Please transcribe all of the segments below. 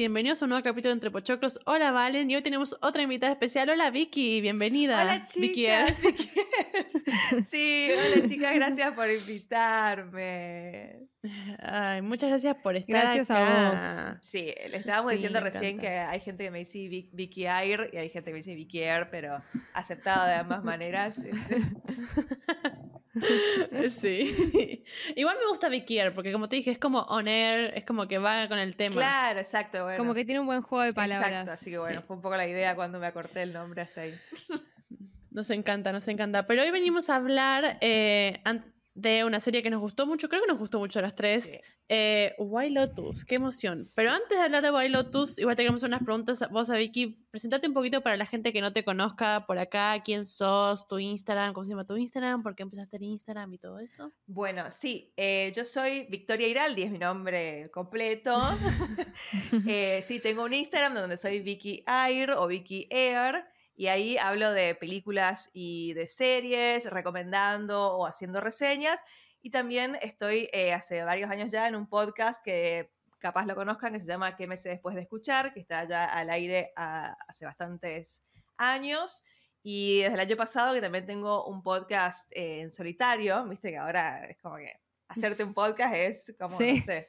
Y bienvenidos a un nuevo capítulo de Entre Pochoclos. Hola Valen y hoy tenemos otra invitada especial. Hola Vicky, bienvenida. Hola chicas. Vicky. sí, hola chicas, gracias por invitarme. Ay, muchas gracias por estar Gracias a vos. Sí, le estábamos diciendo recién que hay gente que me dice Vicky Air y hay gente que me dice Vicky Air, pero aceptado de ambas maneras. sí. Igual me gusta Vicky Air, porque como te dije, es como on air, es como que va con el tema. Claro, exacto. Bueno. Como que tiene un buen juego de palabras. Exacto, así que bueno, fue un poco la idea cuando me acorté el nombre hasta ahí. Nos encanta, nos encanta. Pero hoy venimos a hablar eh, de una serie que nos gustó mucho, creo que nos gustó mucho a las tres. Eh, White Lotus, qué emoción. Pero antes de hablar de White Lotus, igual tenemos unas preguntas. Vos a Vicky, presentate un poquito para la gente que no te conozca por acá, quién sos, tu Instagram, cómo se llama tu Instagram, por qué empezaste en Instagram y todo eso. Bueno, sí, eh, yo soy Victoria Iraldi, es mi nombre completo. Eh, sí, tengo un Instagram donde soy Vicky Air o Vicky Air. Y ahí hablo de películas y de series, recomendando o haciendo reseñas. Y también estoy eh, hace varios años ya en un podcast que capaz lo conozcan, que se llama ¿Qué me sé después de escuchar? que está ya al aire hace bastantes años. Y desde el año pasado que también tengo un podcast eh, en solitario, viste que ahora es como que hacerte un podcast es como, no sé,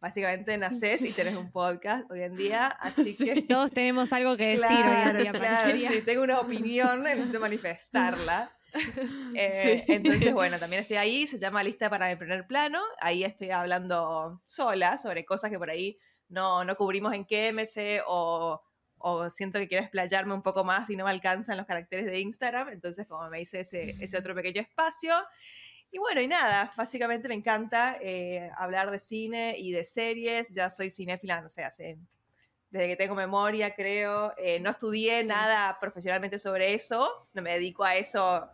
básicamente naces y tenés un podcast hoy en día, así que... Todos tenemos algo que decir hoy en día. Claro, sí, tengo una opinión, necesito manifestarla. Eh, entonces, bueno, también estoy ahí, se llama Lista para el primer plano, ahí estoy hablando sola sobre cosas que por ahí no, no cubrimos en KMC o, o siento que quiero explayarme un poco más y no me alcanzan los caracteres de Instagram, entonces como me hice ese, ese otro pequeño espacio. Y bueno, y nada, básicamente me encanta eh, hablar de cine y de series. Ya soy cinéfila, no sé, hace, desde que tengo memoria, creo. Eh, no estudié nada profesionalmente sobre eso, no me dedico a eso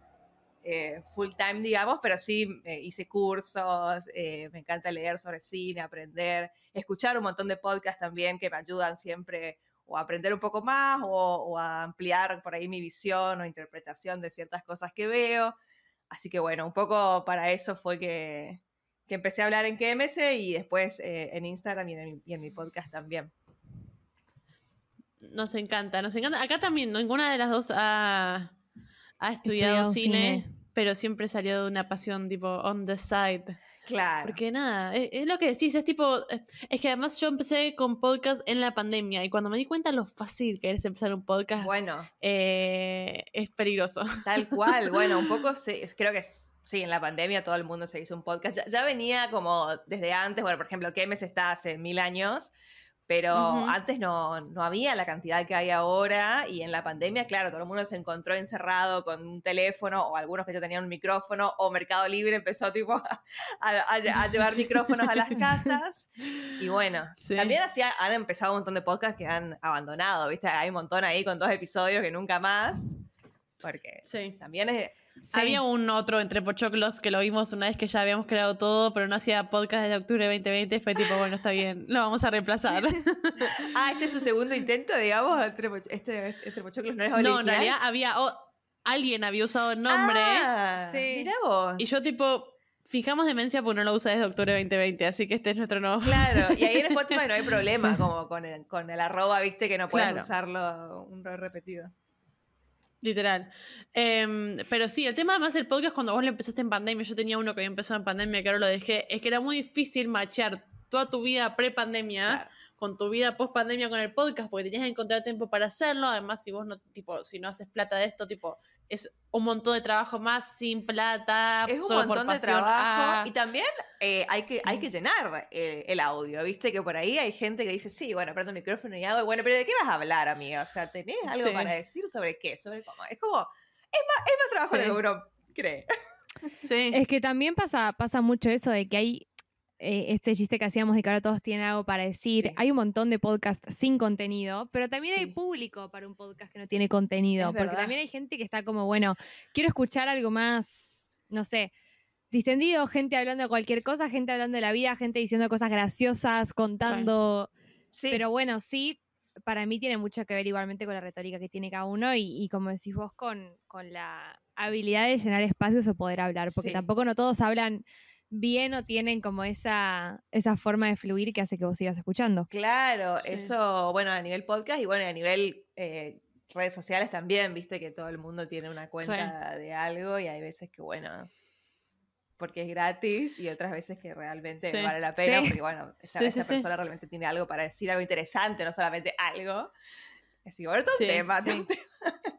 eh, full time, digamos, pero sí hice cursos, me encanta leer sobre cine, aprender, escuchar un montón de podcasts también que me ayudan siempre o a aprender un poco más o, o a ampliar por ahí mi visión o interpretación de ciertas cosas que veo. Así que bueno, un poco para eso fue que, empecé a hablar en KMS y después eh, en Instagram y en, mi podcast también. Nos encanta, nos encanta. Acá también ninguna de las dos ha, estudiado, cine, pero siempre salió de una pasión tipo on the side. Claro. Porque nada, es, lo que decís, es tipo, eh, es que además yo empecé con podcast en la pandemia y cuando me di cuenta lo fácil que es empezar un podcast, bueno, eh, es peligroso. Tal cual, bueno, un poco creo que sí, en la pandemia todo el mundo se hizo un podcast. Ya, venía como desde antes, bueno, por ejemplo, Kemes está hace mil años, pero antes no, no, había la cantidad que hay ahora y en la pandemia, claro, todo el mundo se encontró encerrado con un teléfono o algunos que ya tenían un micrófono o Mercado Libre empezó tipo a, a, llevar micrófonos a las casas. Y bueno, también han empezado un montón de podcasts que han abandonado, ¿viste? Hay un montón ahí con dos episodios que nunca más, porque también es había un otro entre Pochoclos que lo vimos una vez que ya habíamos creado todo, pero no hacía podcast desde octubre de 2020. Fue tipo, bueno, está bien, lo vamos a reemplazar. ah, este es su segundo intento, digamos. Entre, este, entre Pochoclos no es original. No, en realidad había. alguien había usado el nombre. Ah, sí. Mirá vos. Y yo, tipo. Fijamos demencia porque no lo usa desde octubre de 2020, así que este es nuestro nuevo. Claro, y ahí en Spotify no hay problema, como con el, con el arroba, viste, que no pueden usarlo un repetido. Literal. Em, pero sí, el tema además del podcast, cuando vos lo empezaste en pandemia, yo tenía uno que había empezado en pandemia, que ahora lo dejé, es que era muy difícil machear toda tu vida pre-pandemia con tu vida post-pandemia con el podcast, porque tenías que encontrar tiempo para hacerlo. Además, si vos no, tipo, si no haces plata de esto, tipo, es un montón de trabajo más sin plata. Es un montón de trabajo. Ah. Y también eh, hay, que, hay que llenar el audio, ¿viste? Que por ahí hay gente que dice, sí, bueno, prendo el micrófono y hago, bueno, pero ¿de qué vas a hablar, amiga? O sea, ¿tenés algo para decir sobre qué? Sobre cómo. Es como, es más, es más trabajo de lo que uno cree. Sí. Es que también pasa, pasa mucho eso de que hay eh, este chiste que hacíamos de que ahora todos tienen algo para decir. Hay un montón de podcasts sin contenido, pero también hay público para un podcast que no tiene contenido, porque también hay gente que está como, bueno, quiero escuchar algo más, no sé, distendido, gente hablando de cualquier cosa, gente hablando de la vida, gente diciendo cosas graciosas, contando. Pero bueno, sí, para mí tiene mucho que ver igualmente con la retórica que tiene cada uno y, como decís vos, con, con, la habilidad de llenar espacios o poder hablar, porque tampoco no todos hablan bien o tienen como esa, esa forma de fluir que hace que vos sigas escuchando. Claro, eso, bueno, a nivel podcast y bueno, a nivel eh, redes sociales también, viste que todo el mundo tiene una cuenta de algo y hay veces que, bueno, porque es gratis y otras veces que realmente vale la pena porque, bueno, esa, persona realmente tiene algo para decir, algo interesante, no solamente algo. Así que, bueno, todo un tema, todo un tema.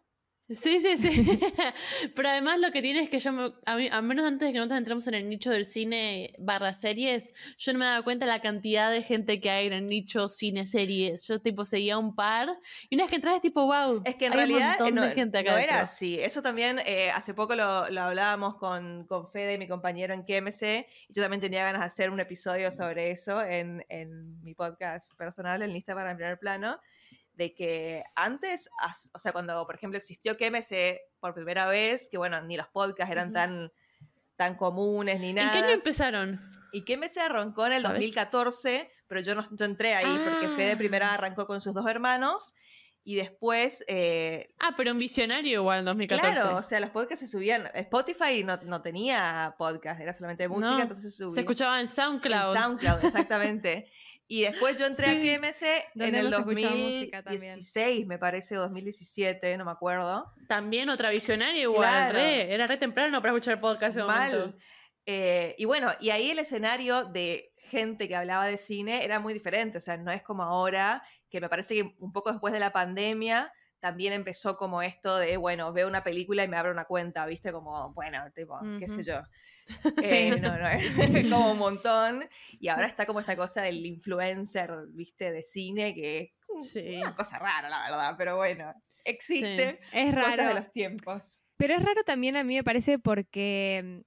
Sí, sí, sí. Pero además lo que tiene es que yo, a mí, al menos antes de que nosotros entremos en el nicho del cine barra series, yo no me daba cuenta de la cantidad de gente que hay en el nicho cine series. Yo tipo seguía un par y una vez que entras es tipo, wow. Es que en realidad un no, de gente acá no era así. Eso también, eh, hace poco lo, lo hablábamos con, con, Fede, mi compañero en KMC, y yo también tenía ganas de hacer un episodio sobre eso en, en mi podcast personal, en Lista para el Primer Plano de que antes, o sea, cuando por ejemplo existió KMC por primera vez, que bueno, ni los podcasts eran tan, tan comunes ni nada. ¿En qué año empezaron? Y KMC arrancó en el 2014, pero yo no entré ahí porque Fede ah. primero arrancó con sus dos hermanos y después... Eh, ah, pero un visionario igual en 2014. Claro, o sea, los podcasts se subían... Spotify no, no tenía podcast, era solamente música, entonces se subía. Se escuchaba en SoundCloud. En SoundCloud, exactamente. Y después yo entré a KMC en el 2016, me parece, o 2017, no me acuerdo. También otra visionaria igual, era re temprano para escuchar podcast Mal. Eh, y bueno, y ahí el escenario de gente que hablaba de cine era muy diferente, o sea, no es como ahora, que me parece que un poco después de la pandemia también empezó como esto de, bueno, veo una película y me abro una cuenta, ¿viste? Como, bueno, tipo, qué sé yo. Eh, no, no, es como un montón. Y ahora está como esta cosa del influencer, viste, de cine, que es una cosa rara, la verdad, pero bueno, existe. Es raro. de los tiempos. Pero es raro también a mí me parece porque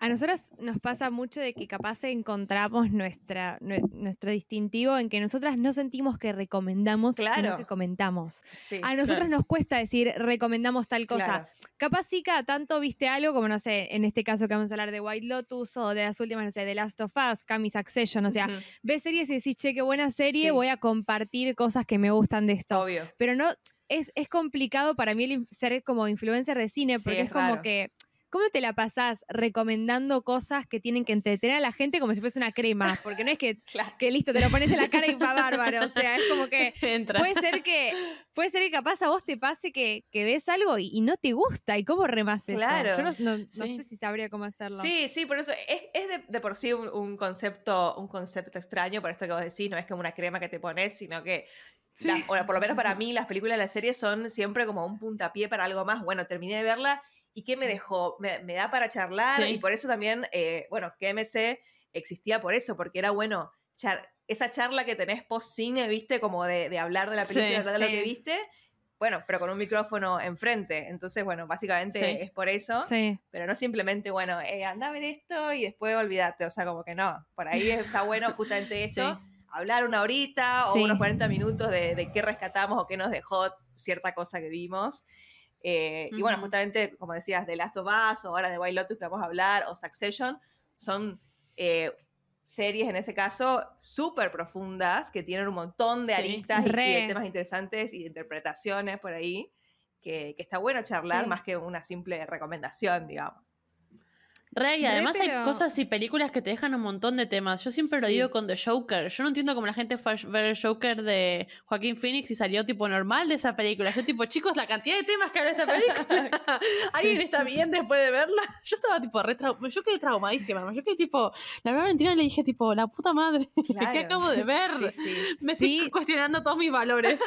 a nosotras nos pasa mucho de que capaz encontramos nuestra, nuestro distintivo en que nosotras no sentimos que recomendamos, sino que comentamos. a nosotros nos cuesta decir recomendamos tal cosa. Capaz sí cada tanto viste algo, como no sé, en este caso que vamos a hablar de White Lotus o de las últimas, no sé, de Last of Us, Camis Succession, o sea, ves series y decís, che, qué buena serie, voy a compartir cosas que me gustan de esto. Obvio. Pero no, es, es complicado para mí ser como influencer de cine, porque es, como que ¿Cómo te la pasás recomendando cosas que tienen que entretener a la gente como si fuese una crema? Porque no es que, que listo, te lo pones en la cara y va bárbaro. O sea, es como que puede ser que puede ser que capaz a vos te pase que, ves algo y, no te gusta. ¿Y cómo remas claro. eso? Yo no, sé si sabría cómo hacerlo. Sí, sí, por eso es, de, por sí un, concepto, un concepto extraño, por esto que vos decís, no es como una crema que te pones, sino que o por lo menos para mí, las películas de la serie son siempre como un puntapié para algo más. Bueno, terminé de verla ¿Y qué me dejó? Me, da para charlar y por eso también, eh, bueno, KMC existía por eso, porque era bueno, esa charla que tenés post cine, viste, como de, hablar de la película, de lo que viste, bueno, pero con un micrófono enfrente. Entonces, bueno, básicamente es por eso. Pero no simplemente, bueno, eh, anda a ver esto y después olvídate. O sea, como que no. Por ahí está bueno justamente eso. Hablar una horita o unos 40 minutos de, de, qué rescatamos o qué nos dejó cierta cosa que vimos. Eh, y bueno, justamente, como decías, de Last of Us o ahora de White Lotus que vamos a hablar, o Succession, son eh, series en ese caso súper profundas que tienen un montón de aristas y, de temas interesantes y de interpretaciones por ahí, que, está bueno charlar más que una simple recomendación, digamos. Rey, además hay cosas y películas que te dejan un montón de temas. Yo siempre lo digo con The Joker. Yo no entiendo cómo la gente fue a ver el Joker de Joaquín Phoenix y salió tipo normal de esa película. Yo tipo, chicos, la cantidad de temas que habla esta película. ¿Alguien está bien después de verla? Yo estaba tipo re Yo quedé traumadísima. Yo quedé tipo, la verdad mentira le dije tipo, la puta madre, ¿qué acabo de ver? Me estoy cuestionando todos mis valores.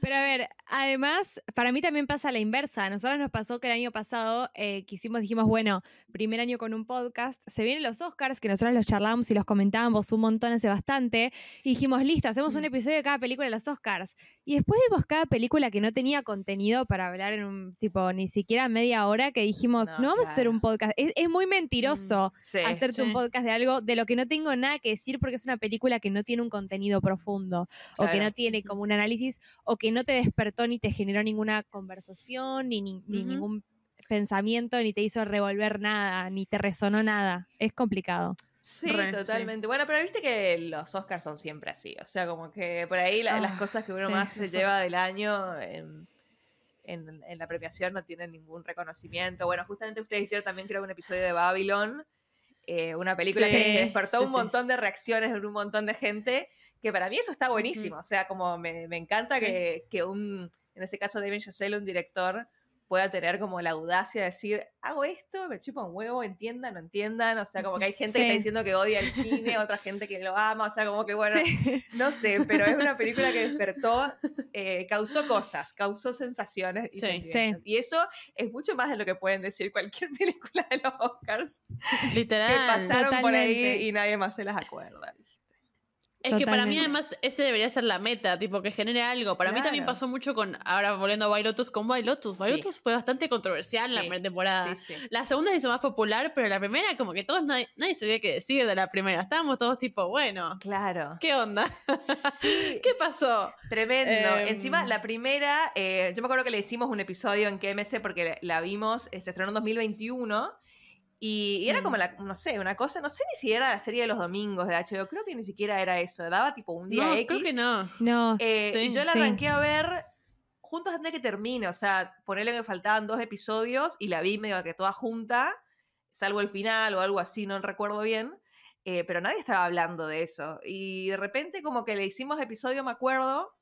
Pero a ver, además, para mí también pasa la inversa. A nosotros nos pasó que el año pasado eh, quisimos, dijimos, bueno, primer año con un podcast, se vienen los Oscars, que nosotros los charlábamos y los comentábamos un montón hace bastante, y dijimos, listo, hacemos un mm. episodio de cada película de los Oscars. Y después vimos cada película que no tenía contenido para hablar en un tipo, ni siquiera media hora, que dijimos, no, vamos a hacer un podcast. Es, muy mentiroso mm, hacerte un podcast de algo de lo que no tengo nada que decir porque es una película que no tiene un contenido profundo, o que no tiene como un análisis, o que no te despertó ni te generó ninguna conversación, ni, ni, ningún pensamiento, ni te hizo revolver nada, ni te resonó nada. Es complicado. Sí, totalmente. Bueno, pero viste que los Oscars son siempre así. O sea, como que por ahí las ah, cosas que uno más se lleva del año en, en, la premiación no tienen ningún reconocimiento. Bueno, justamente ustedes hicieron también creo un episodio de Babylon eh, una película que despertó un montón de reacciones en un montón de gente, que para mí eso está buenísimo, o sea, como me, encanta que, que, un, en ese caso David Chazelle, un director, pueda tener como la audacia de decir, hago esto, me chupa un huevo, entiendan, no entiendan, o sea, como que hay gente que está diciendo que odia el cine, otra gente que lo ama, o sea, como que bueno, no sé, pero es una película que despertó, eh, causó cosas, causó sensaciones y Y eso es mucho más de lo que pueden decir cualquier película de los Oscars. Literal. Que pasaron por ahí y nadie más se las acuerda. Es que para mí además ese debería ser la meta, tipo que genere algo. Para mí también pasó mucho con, ahora volviendo a Bailotus, con Bailotus. Bailotus fue bastante controversial en la primera temporada. la segunda se hizo más popular, pero la primera como que todos nadie, nadie sabía qué decir de la primera. Estábamos todos tipo, bueno. Claro. ¿Qué onda? ¿Qué pasó? Tremendo. Encima, em, la primera, eh, yo me acuerdo que le hicimos un episodio en KMS porque la vimos, eh, se estrenó en 2021 y, era como, mm. la, no sé, una cosa, no sé ni si era la serie de los domingos de HBO, creo que ni siquiera era eso, daba tipo un día no, X. creo que no. No. Eh, y yo la arranqué a ver juntos antes de que termine, o sea, ponerle que faltaban dos episodios y la vi medio que toda junta, salvo el final o algo así, no recuerdo bien, eh, pero nadie estaba hablando de eso. Y de repente como que le hicimos episodio, me acuerdo,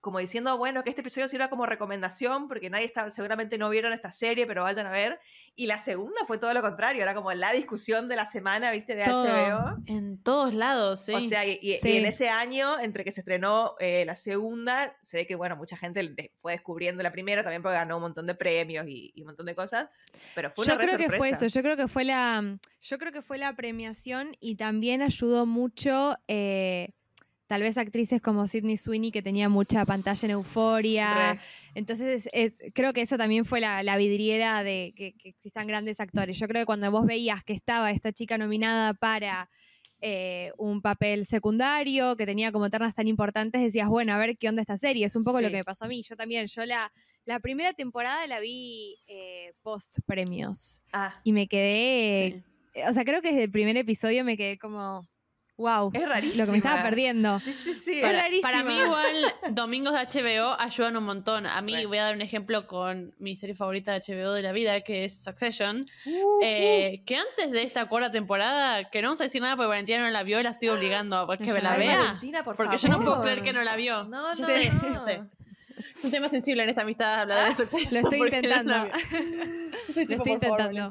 como diciendo, bueno, que este episodio sirva como recomendación, porque nadie está, seguramente no vieron esta serie, pero vayan a ver. Y la segunda fue todo lo contrario, era como la discusión de la semana, viste, de HBO. En todos lados, sí. O sea, y, en ese año, entre que se estrenó eh, la segunda, se ve que, bueno, mucha gente fue descubriendo la primera, también porque ganó un montón de premios y, un montón de cosas, pero fue una Yo creo que fue eso, yo creo que fue la, yo creo que fue la premiación y también ayudó mucho... Eh, tal vez actrices como Sidney Sweeney que tenía mucha pantalla en euforia. Entonces, creo que eso también fue la, vidriera de que, existan grandes actores. Yo creo que cuando vos veías que estaba esta chica nominada para eh, un papel secundario, que tenía como ternas tan importantes, decías, bueno, a ver qué onda esta serie. Es un poco lo que me pasó a mí. Yo también, yo la, la primera temporada la vi eh, post premios. Ah. Y me quedé. O sea, creo que desde el primer episodio me quedé como wow. Es rarísimo. Lo que me estaba perdiendo. Sí, sí, sí. Para, para, mí igual domingos de HBO ayudan un montón. A mí voy a dar un ejemplo con mi serie favorita de HBO de la vida, que es Succession. Uh, eh, uh. Que antes de esta cuarta temporada, que no vamos a decir nada porque Valentina no la vio, la estoy obligando a que me la vea. Valentina, por porque yo no puedo creer que no la vio. No, no, sé, Es un tema sensible en esta amistad hablar de Succession. Lo estoy intentando. lo estoy intentando.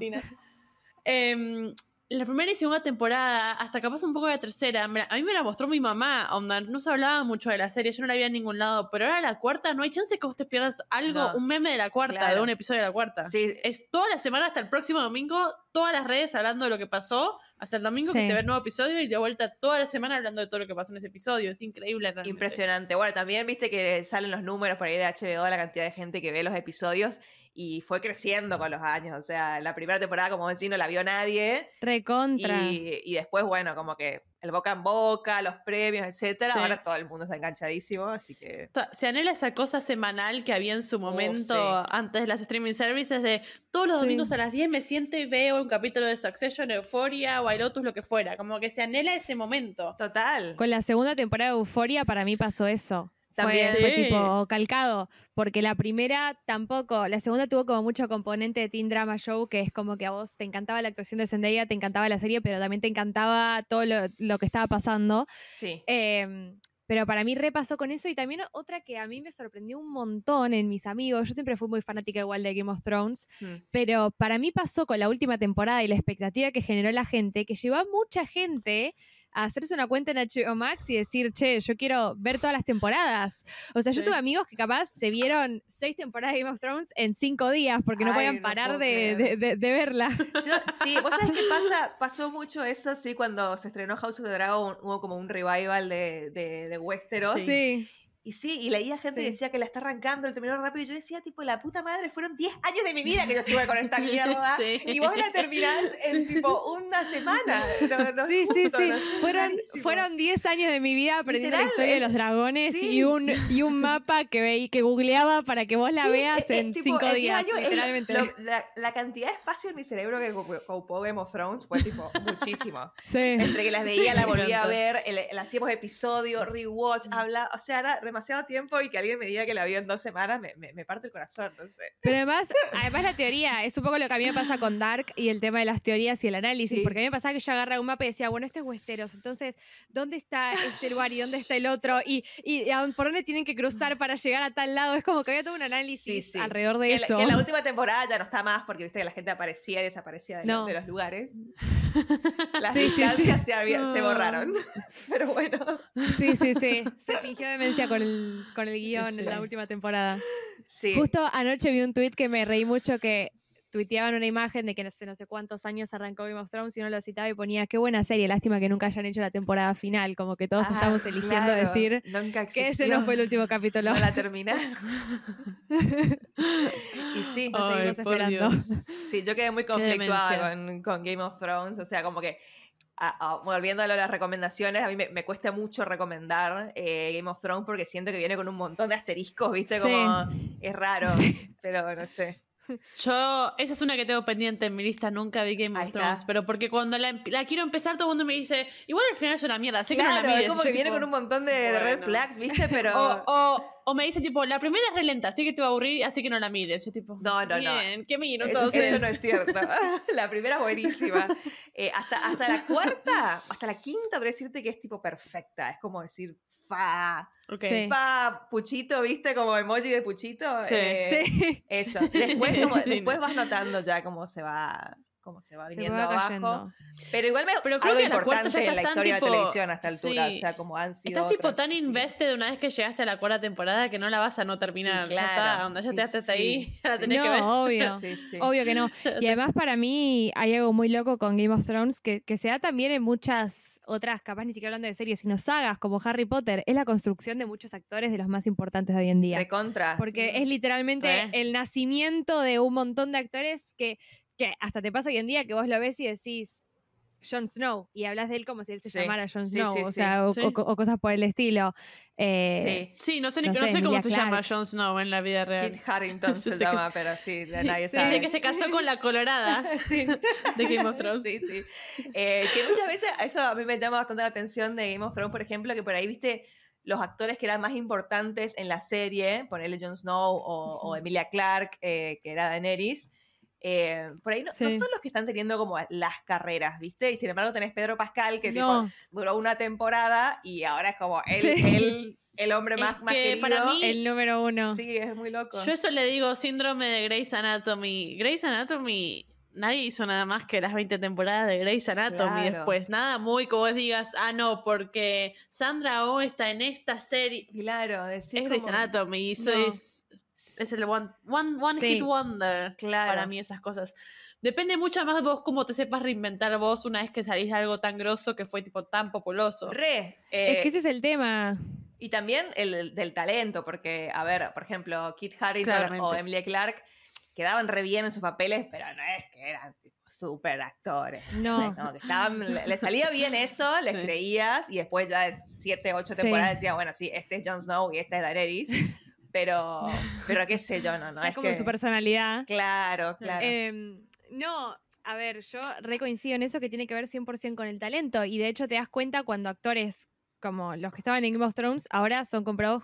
eh, la primera y segunda temporada, hasta capaz un poco de la tercera, a mí me la mostró mi mamá, onda, no se hablaba mucho de la serie, yo no la vi en ningún lado, pero ahora la cuarta, no hay chance que vos te pierdas algo, un meme de la cuarta, de un episodio de la cuarta. Sí. Es toda la semana hasta el próximo domingo, todas las redes hablando de lo que pasó, hasta el domingo que se ve el nuevo episodio y de vuelta toda la semana hablando de todo lo que pasó en ese episodio. Es increíble. Realmente. Impresionante. Bueno, también viste que salen los números por ahí de HBO, la cantidad de gente que ve los episodios y fue creciendo con los años. O sea, la primera temporada, como decía, no la vio nadie. Recontra. Y, y, después, bueno, como que el boca en boca, los premios, etcétera. Ahora todo el mundo está enganchadísimo, así que. Se anhela esa cosa semanal que había en su oh, momento antes de las streaming services de todos los domingos a las 10 me siento y veo un capítulo de Succession, Euphoria o Lotus, lo que fuera. Como que se anhela ese momento. Total. Con la segunda temporada de Euphoria, para mí pasó eso. También. Fue, tipo calcado, porque la primera tampoco, la segunda tuvo como mucho componente de teen drama show, que es como que a vos te encantaba la actuación de Zendaya, te encantaba la serie, pero también te encantaba todo lo, que estaba pasando. Sí. Em, pero para mí repasó con eso y también otra que a mí me sorprendió un montón en mis amigos, yo siempre fui muy fanática igual de Game of Thrones, mm. pero para mí pasó con la última temporada y la expectativa que generó la gente, que llevó a mucha gente hacerse una cuenta en HBO Max y decir, che, yo quiero ver todas las temporadas. O sea, yo tuve amigos que capaz se vieron seis temporadas de Game of Thrones en cinco días porque no podían parar de, verla. sí, vos sabés que pasa, pasó mucho eso, sí, cuando se estrenó House of the Dragon hubo como un revival de, de, de Westeros. Sí. Y sí, y leía gente que decía que la está arrancando, el terminó rápido, y yo decía, tipo, la puta madre, fueron 10 años de mi vida que yo estuve con esta mierda, y vos la terminás en, tipo, una semana. sí, sí, sí. fueron, fueron 10 años de mi vida aprendiendo la historia de los dragones y, un, y un mapa que veí, que googleaba para que vos la veas en 5 días, literalmente. la, cantidad de espacio en mi cerebro que ocupó Game of Thrones fue, tipo, muchísimo. Sí. Entre que las veía, la volvía a ver, el, hacíamos episodio, rewatch, habla, o sea, era demasiado tiempo y que alguien me diga que la vio en dos semanas me, me, parte el corazón, no sé. Pero además, además la teoría es un poco lo que a mí me pasa con Dark y el tema de las teorías y el análisis, porque a mí me pasaba que yo agarraba un mapa y decía, bueno, este es Westeros, entonces, ¿dónde está este lugar y dónde está el otro? Y, y, por dónde tienen que cruzar para llegar a tal lado. Es como que había todo un análisis alrededor de eso. que en la última temporada ya no está más porque viste que la gente aparecía y desaparecía de, de los lugares. Las distancias se, borraron. Pero bueno. Sí, sí, sí. Se fingió demencia con el, con el guion en la última temporada. Sí. Justo anoche vi un tweet que me reí mucho que tuiteaban una imagen de que no sé, no sé cuántos años arrancó Game of Thrones y uno lo citaba y ponía qué buena serie, lástima que nunca hayan hecho la temporada final, como que todos ah, estamos eligiendo decir que ese no fue el último capítulo. No la terminaron. y sí, Ay, esperando. Sí, yo quedé muy conflictuada con, con, Game of Thrones, o sea, como que volviendo a las recomendaciones, a mí me, cuesta mucho recomendar eh, Game of Thrones porque siento que viene con un montón de asteriscos, ¿viste? Como es raro, pero no sé. Yo, esa es una que tengo pendiente en mi lista, nunca vi Game of Thrones, pero porque cuando la, quiero empezar todo el mundo me dice, igual al final es una mierda, sé que no la mires. Es como que viene con un montón de, red flags, ¿viste? Pero... O, o, me dicen tipo, la primera es re lenta, así que te va a aburrir, así que no la mires. Yo tipo, no, no, bien, no. ¿qué miro eso, eso no es cierto. la primera es buenísima. Eh, hasta, hasta la cuarta, hasta la quinta, voy decirte que es tipo perfecta. Es como decir, fa. Okay. Fa, puchito, ¿viste? Como emoji de puchito. Sí. Eh, sí. Eso. Después, como, después vas notando ya cómo se va cómo se va viniendo abajo. Pero igual me Pero creo que la cuarta ya en la historia tipo, de televisión hasta altura, o sea, como han sido Estás tipo tan invested de una vez que llegaste a la cuarta temporada que no la vas a no terminar. claro. Ya está, donde ya te hasta ahí, ya la tenés que ver. obvio. obvio que no. Y además para mí hay algo muy loco con Game of Thrones que, que se da también en muchas otras, capaz ni siquiera hablando de series, sino sagas como Harry Potter, es la construcción de muchos actores de los más importantes de hoy en día. contra Porque es literalmente el nacimiento de un montón de actores que que hasta te pasa hoy en día que vos lo ves y decís Jon Snow y hablas de él como si él se llamara Jon Snow, o sea, o, cosas por el estilo. Eh, sí. no sé, no sé, cómo se llama Jon Snow en la vida real. Kit Harrington se llama, pero sí, nadie sabe. Dice que se casó con la colorada de Game of Thrones. Sí, sí. Eh, que muchas veces, eso a mí me llama bastante la atención de Game of Thrones, por ejemplo, que por ahí, viste, los actores que eran más importantes en la serie, ponerle Jon Snow o, Emilia Clarke, eh, que era Daenerys, eh, por ahí no, son los que están teniendo como las carreras, ¿viste? Y sin embargo tenés Pedro Pascal, que duró una temporada y ahora es como el, el, hombre más, más querido. Para mí, el número uno. Sí, es muy loco. Yo eso le digo síndrome de Grey's Anatomy. Grey's Anatomy nadie hizo nada más que las 20 temporadas de Grey's Anatomy después. Nada muy que vos digas, ah, no, porque Sandra O está en esta serie. Claro, decir. Es Grey's Anatomy y eso es es el one, one, one hit wonder claro. para mí esas cosas. Depende mucho más vos cómo te sepas reinventar vos una vez que salís de algo tan grosso que fue tipo tan populoso. Re. es que ese es el tema. Y también el del talento, porque, a ver, por ejemplo, Kit Harington o Emily Clark quedaban re bien en sus papeles, pero no es que eran súper actores. No. que estaban, le, salía bien eso, les creías, y después ya de siete, ocho temporadas decía, bueno, sí, este es Jon Snow y este es Daenerys. pero, pero qué sé yo, no, no. es como su personalidad. Claro, claro. Em, no, a ver, yo recoincido en eso que tiene que ver 100% con el talento y de hecho te das cuenta cuando actores como los que estaban en Game of Thrones ahora son comprados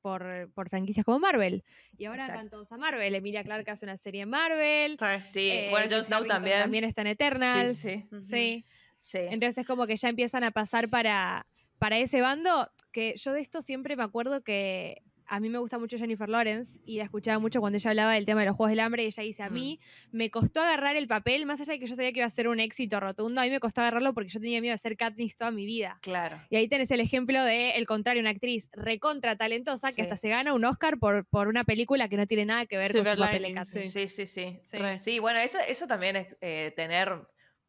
por, franquicias como Marvel. Y ahora van todos a Marvel. Emilia Clarke hace una serie en Marvel. Ah, sí, eh, bueno, Jon Snow también. También está en Eternals. Sí, sí. sí. Entonces es como que ya empiezan a pasar para, para ese bando. Que yo de esto siempre me acuerdo que a mí me gusta mucho Jennifer Lawrence y la escuchaba mucho cuando ella hablaba del tema de los Juegos del Hambre y ella dice, a mí mm. me costó agarrar el papel, más allá de que yo sabía que iba a ser un éxito rotundo, a mí me costó agarrarlo porque yo tenía miedo de ser Katniss toda mi vida. Claro. Y ahí tenés el ejemplo de, el contrario, una actriz recontra talentosa que hasta se gana un Oscar por, por una película que no tiene nada que ver con su papel de Katniss. Sí, sí, sí. Sí, bueno, eso, eso también es eh, tener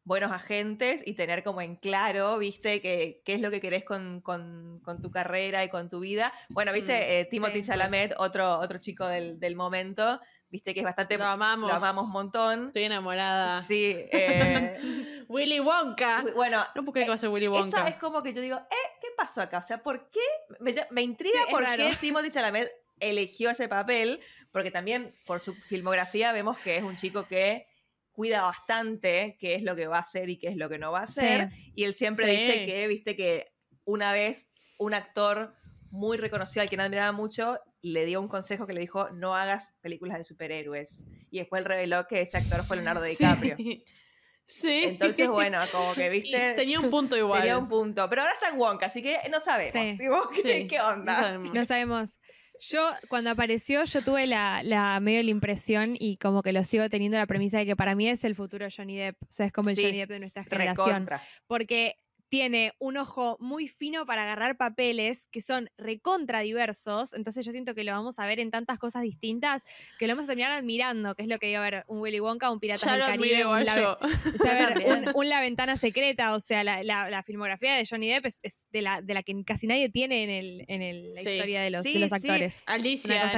buenos agentes y tener como en claro, viste, qué es lo que querés con, con, tu carrera y con tu vida. Bueno, viste, mm, eh, Timothy Chalamet, otro, otro chico del, del, momento, viste que es bastante... Lo amamos. Lo amamos un montón. Estoy enamorada. Sí. Eh, Willy Wonka. Bueno. No puedo creer que va a ser Willy Wonka. Eso es como que yo digo, eh, ¿qué pasó acá? O sea, ¿por qué? Me, me intriga por qué Timothy Chalamet eligió ese papel, porque también por su filmografía vemos que es un chico que cuida bastante qué es lo que va a hacer y qué es lo que no va a hacer. Y él siempre dice que, viste, que una vez un actor muy reconocido, al que admiraba mucho, le dio un consejo que le dijo, no hagas películas de superhéroes. Y después él reveló que ese actor fue Leonardo DiCaprio. Sí. Entonces, bueno, como que viste. tenía un punto igual. Tenía un punto. Pero ahora está en Wonka, así que no sabemos. ¿qué, onda? No sabemos. Yo, cuando apareció, yo tuve la, la, medio la impresión y como que lo sigo teniendo la premisa de que para mí es el futuro Johnny Depp. O sea, es como el Johnny Depp de nuestra generación. Porque tiene un ojo muy fino para agarrar papeles que son recontra diversos, entonces yo siento que lo vamos a ver en tantas cosas distintas que lo vamos a terminar admirando, que es lo que iba a ver un Willy Wonka, un Pirata del Caribe, un la, un, La Ventana Secreta, o sea, la, filmografía de Johnny Depp es, de, la, de la que casi nadie tiene en, el, en la historia de los, actores. Alicia,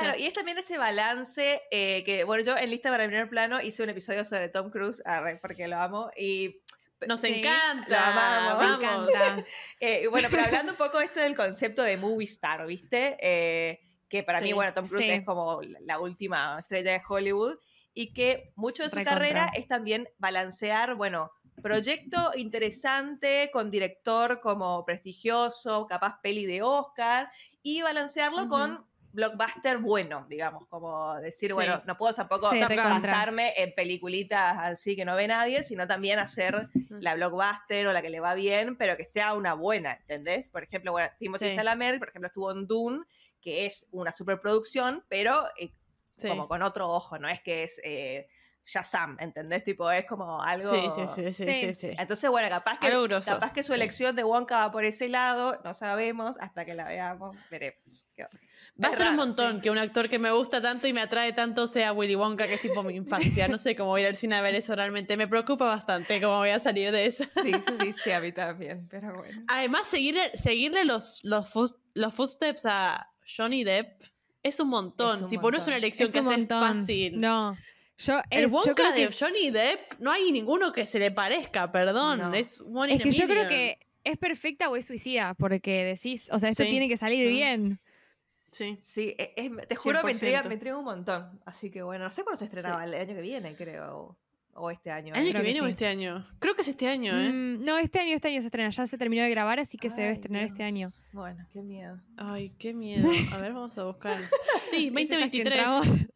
Claro, y es también ese balance eh, que, bueno, yo en lista para el primer plano hice un episodio sobre Tom Cruise, porque lo amo, y nos encanta, vamos, encanta. Eh, bueno, pero hablando un poco esto del concepto de movie star, ¿viste? Eh, que para mí, bueno, Tom Cruise es como la última estrella de Hollywood y que mucho de su carrera es también balancear, bueno, proyecto interesante con director como prestigioso, capaz peli de Oscar y balancearlo con blockbuster bueno, digamos, como decir, bueno, no puedo tampoco basarme en peliculitas así que no ve nadie, sino también hacer la blockbuster o la que le va bien, pero que sea una buena, ¿entendés? Por ejemplo, bueno, Timothy sí. Chalamet, por ejemplo, estuvo en Dune, que es una superproducción, pero eh, como con otro ojo, no es que es... Eh, Shazam, ¿entendés? Tipo, es como algo. Sí, sí, sí, sí, sí, Entonces, bueno, capaz que, capaz que su elección de Wonka va por ese lado, no sabemos, hasta que la veamos, veremos. Va a ser un montón que un actor que me gusta tanto y me atrae tanto sea Willy Wonka, que es tipo mi infancia. No sé cómo voy a ir al cine a ver eso realmente. Me preocupa bastante cómo voy a salir de eso. Sí, sí, sí, a mí también, pero bueno. Además, seguirle, seguirle los, los, los footsteps a Johnny Depp es un montón. tipo, no es una elección que hace fácil. No. Yo, el Wonka de Johnny Depp, no hay ninguno que se le parezca, perdón. Es, es que yo creo que es perfecta o es suicida, porque decís, o sea, esto tiene que salir bien. Sí. Sí, e, te juro, me entrega, me un montón. Así que bueno, no sé cuándo se estrenaba, el año que viene, creo. O este año. ¿El año que viene o este año? Creo que es este año, ¿eh? Mm, no, este año, este año se estrena. Ya se terminó de grabar, así que se debe estrenar este año. Bueno, qué miedo. Ay, qué miedo. A ver, vamos a buscar. Sí, 2023.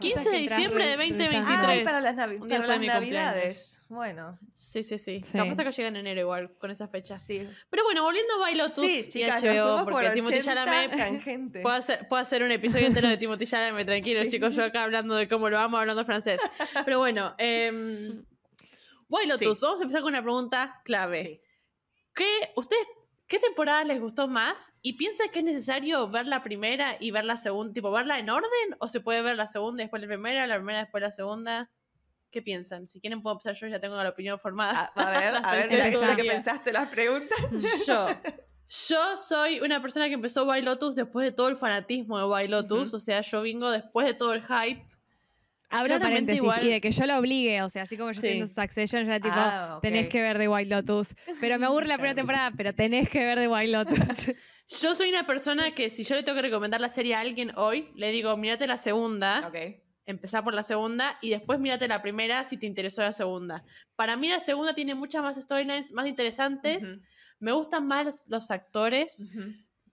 15 de diciembre de 2023. Ay, para las, navidades. Bueno. Sí, sí, sí. La Capaz que llega en enero igual, con esa fecha. Sí. Pero bueno, volviendo a Bailotus sí, chicas, y HBO, porque Timothy Chalamet... Puedo hacer, puedo hacer un episodio entero de Timothy Chalamet, tranquilo, chicos. Yo acá hablando de cómo lo amo, hablando francés. Pero bueno, eh, Lotus, vamos a empezar con una pregunta clave. ¿Qué, ¿Ustedes ¿Qué temporada les gustó más? ¿Y piensa que es necesario ver la primera y ver la segunda? ¿Tipo, verla en orden? ¿O se puede ver la segunda y después la primera, la primera después la segunda? ¿Qué piensan? Si quieren puedo empezar yo, ya tengo la opinión formada. A, ver, a ver, ¿qué pensaste las preguntas? Yo. Yo soy una persona que empezó Wild Lotus después de todo el fanatismo de Wild Lotus. O sea, yo vengo después de todo el hype. Abro paréntesis y de que yo lo obligue, o sea, así como yo estoy en Succession, ya tipo, ah, tenés que ver The Wild Lotus. Pero me aburre la primera temporada, pero tenés que ver The Wild Lotus. yo soy una persona que si yo le tengo que recomendar la serie a alguien hoy, le digo, mírate la segunda. Ok. Empezá por la segunda y después mírate la primera si te interesó la segunda. Para mí la segunda tiene muchas más storylines más interesantes. Me gustan más los actores.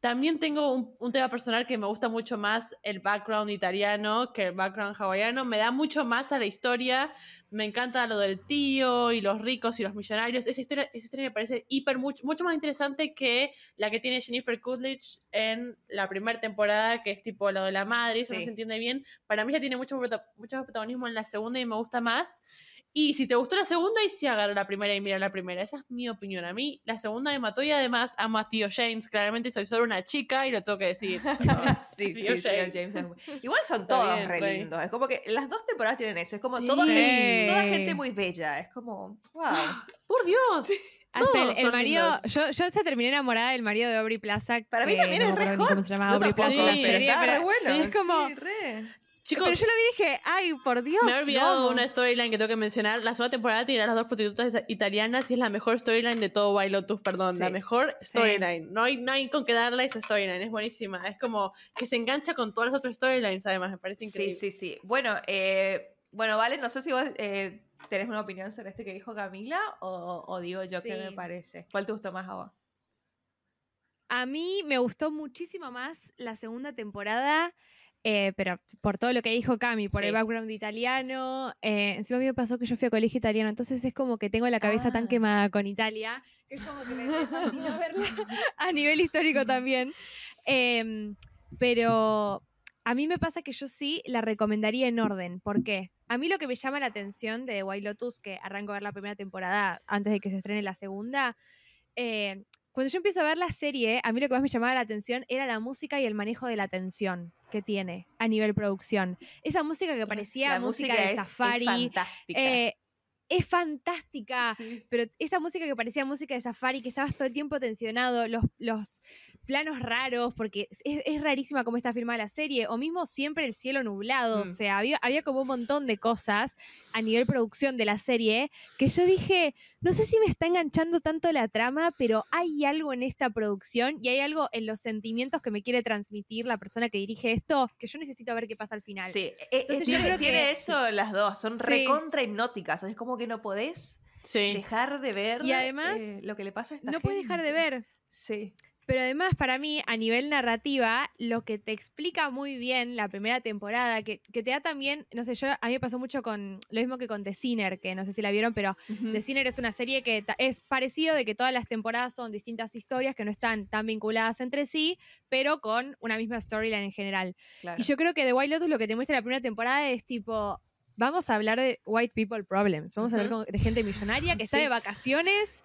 También tengo un, tema personal que me gusta mucho más el background italiano que el background hawaiano. Me da mucho más a la historia. Me encanta lo del tío y los ricos y los millonarios. Esa historia, esa historia me parece hiper mucho, mucho más interesante que la que tiene Jennifer Coolidge en la primera temporada, que es tipo lo de la madre. Eso no se entiende bien. Para mí ya tiene mucho, mucho protagonismo en la segunda y me gusta más. Y si te gustó la segunda, y si agarra la primera y mira la primera. Esa es mi opinión. A mí, la segunda me mató y además amo a Tío James. Claramente soy solo una chica y lo tengo que decir. sí, tío sí, James. Igual son todos re lindos. Es como que las dos temporadas tienen eso. Es como toda, gente, muy bella. Es como, wow. ¡Por Dios! el, marido, yo, yo hasta terminé enamorada del marido de Aubrey Plaza. Para mí también es re ¿Cómo se llama Aubrey Plaza? Sí, pero, bueno. es como, Chicos, pero yo lo vi y dije, ay, por Dios. Me he olvidado una storyline que tengo que mencionar. La segunda temporada tiene a las dos prostitutas italianas y es la mejor storyline de todo Bailotus, perdón. La mejor storyline. No, hay, no hay con qué darle esa storyline, es buenísima. Es como que se engancha con todas las otras storylines, además, me parece increíble. Sí, sí, sí. Bueno, eh, bueno, vale, no sé si vos eh, tenés una opinión sobre este que dijo Camila o, digo yo qué me parece. ¿Cuál te gustó más a vos? A mí me gustó muchísimo más la segunda temporada. Eh, pero por todo lo que dijo Cami, por el background italiano, eh, encima a mí me pasó que yo fui a colegio italiano, entonces es como que tengo la cabeza tan ah. quemada con Italia, que es como que me fascina verla a nivel histórico también. Em, pero a mí me pasa que yo sí la recomendaría en orden. ¿Por qué? A mí lo que me llama la atención de White Lotus, que arranco a ver la primera temporada antes de que se estrene la segunda, eh, cuando yo empiezo a ver la serie, a mí lo que más me llamaba la atención era la música y el manejo de la tensión que tiene a nivel producción. Esa música que parecía música, de safari, eh, es fantástica, pero esa música que parecía música de safari, que estabas todo el tiempo tensionado, los, los planos raros, porque es, rarísima cómo está filmada la serie, o mismo siempre el cielo nublado, o mm. sea, había, había como un montón de cosas a nivel producción de la serie que yo dije, no sé si me está enganchando tanto la trama, pero hay algo en esta producción y hay algo en los sentimientos que me quiere transmitir la persona que dirige esto, que yo necesito ver qué pasa al final. Sí, e, e, Entonces, yo creo tiene que, eso las dos, son recontra hipnóticas, es como que no podés dejar de ver y además, eh, lo que le pasa a esta No puedes dejar de ver. Sí. Pero además, para mí, a nivel narrativa, lo que te explica muy bien la primera temporada, que, te da también, no sé, yo a mí me pasó mucho con lo mismo que con The Sinner, que no sé si la vieron, pero The Sinner es una serie que es parecido de que todas las temporadas son distintas historias que no están tan vinculadas entre sí, pero con una misma storyline en general. Y yo creo que The Wild Lotus lo que te muestra la primera temporada es tipo, vamos a hablar de white people problems, vamos a hablar de gente millonaria que está de vacaciones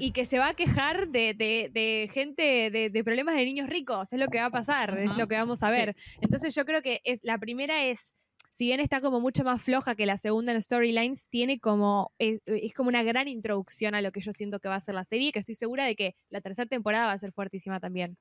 y, que se va a quejar de, gente, de, problemas de niños ricos, es lo que va a pasar, es lo que vamos a ver. Entonces yo creo que es, la primera es, si bien está como mucho más floja que la segunda en storylines, tiene como, es, es como una gran introducción a lo que yo siento que va a ser la serie, que estoy segura de que la tercera temporada va a ser fuertísima también.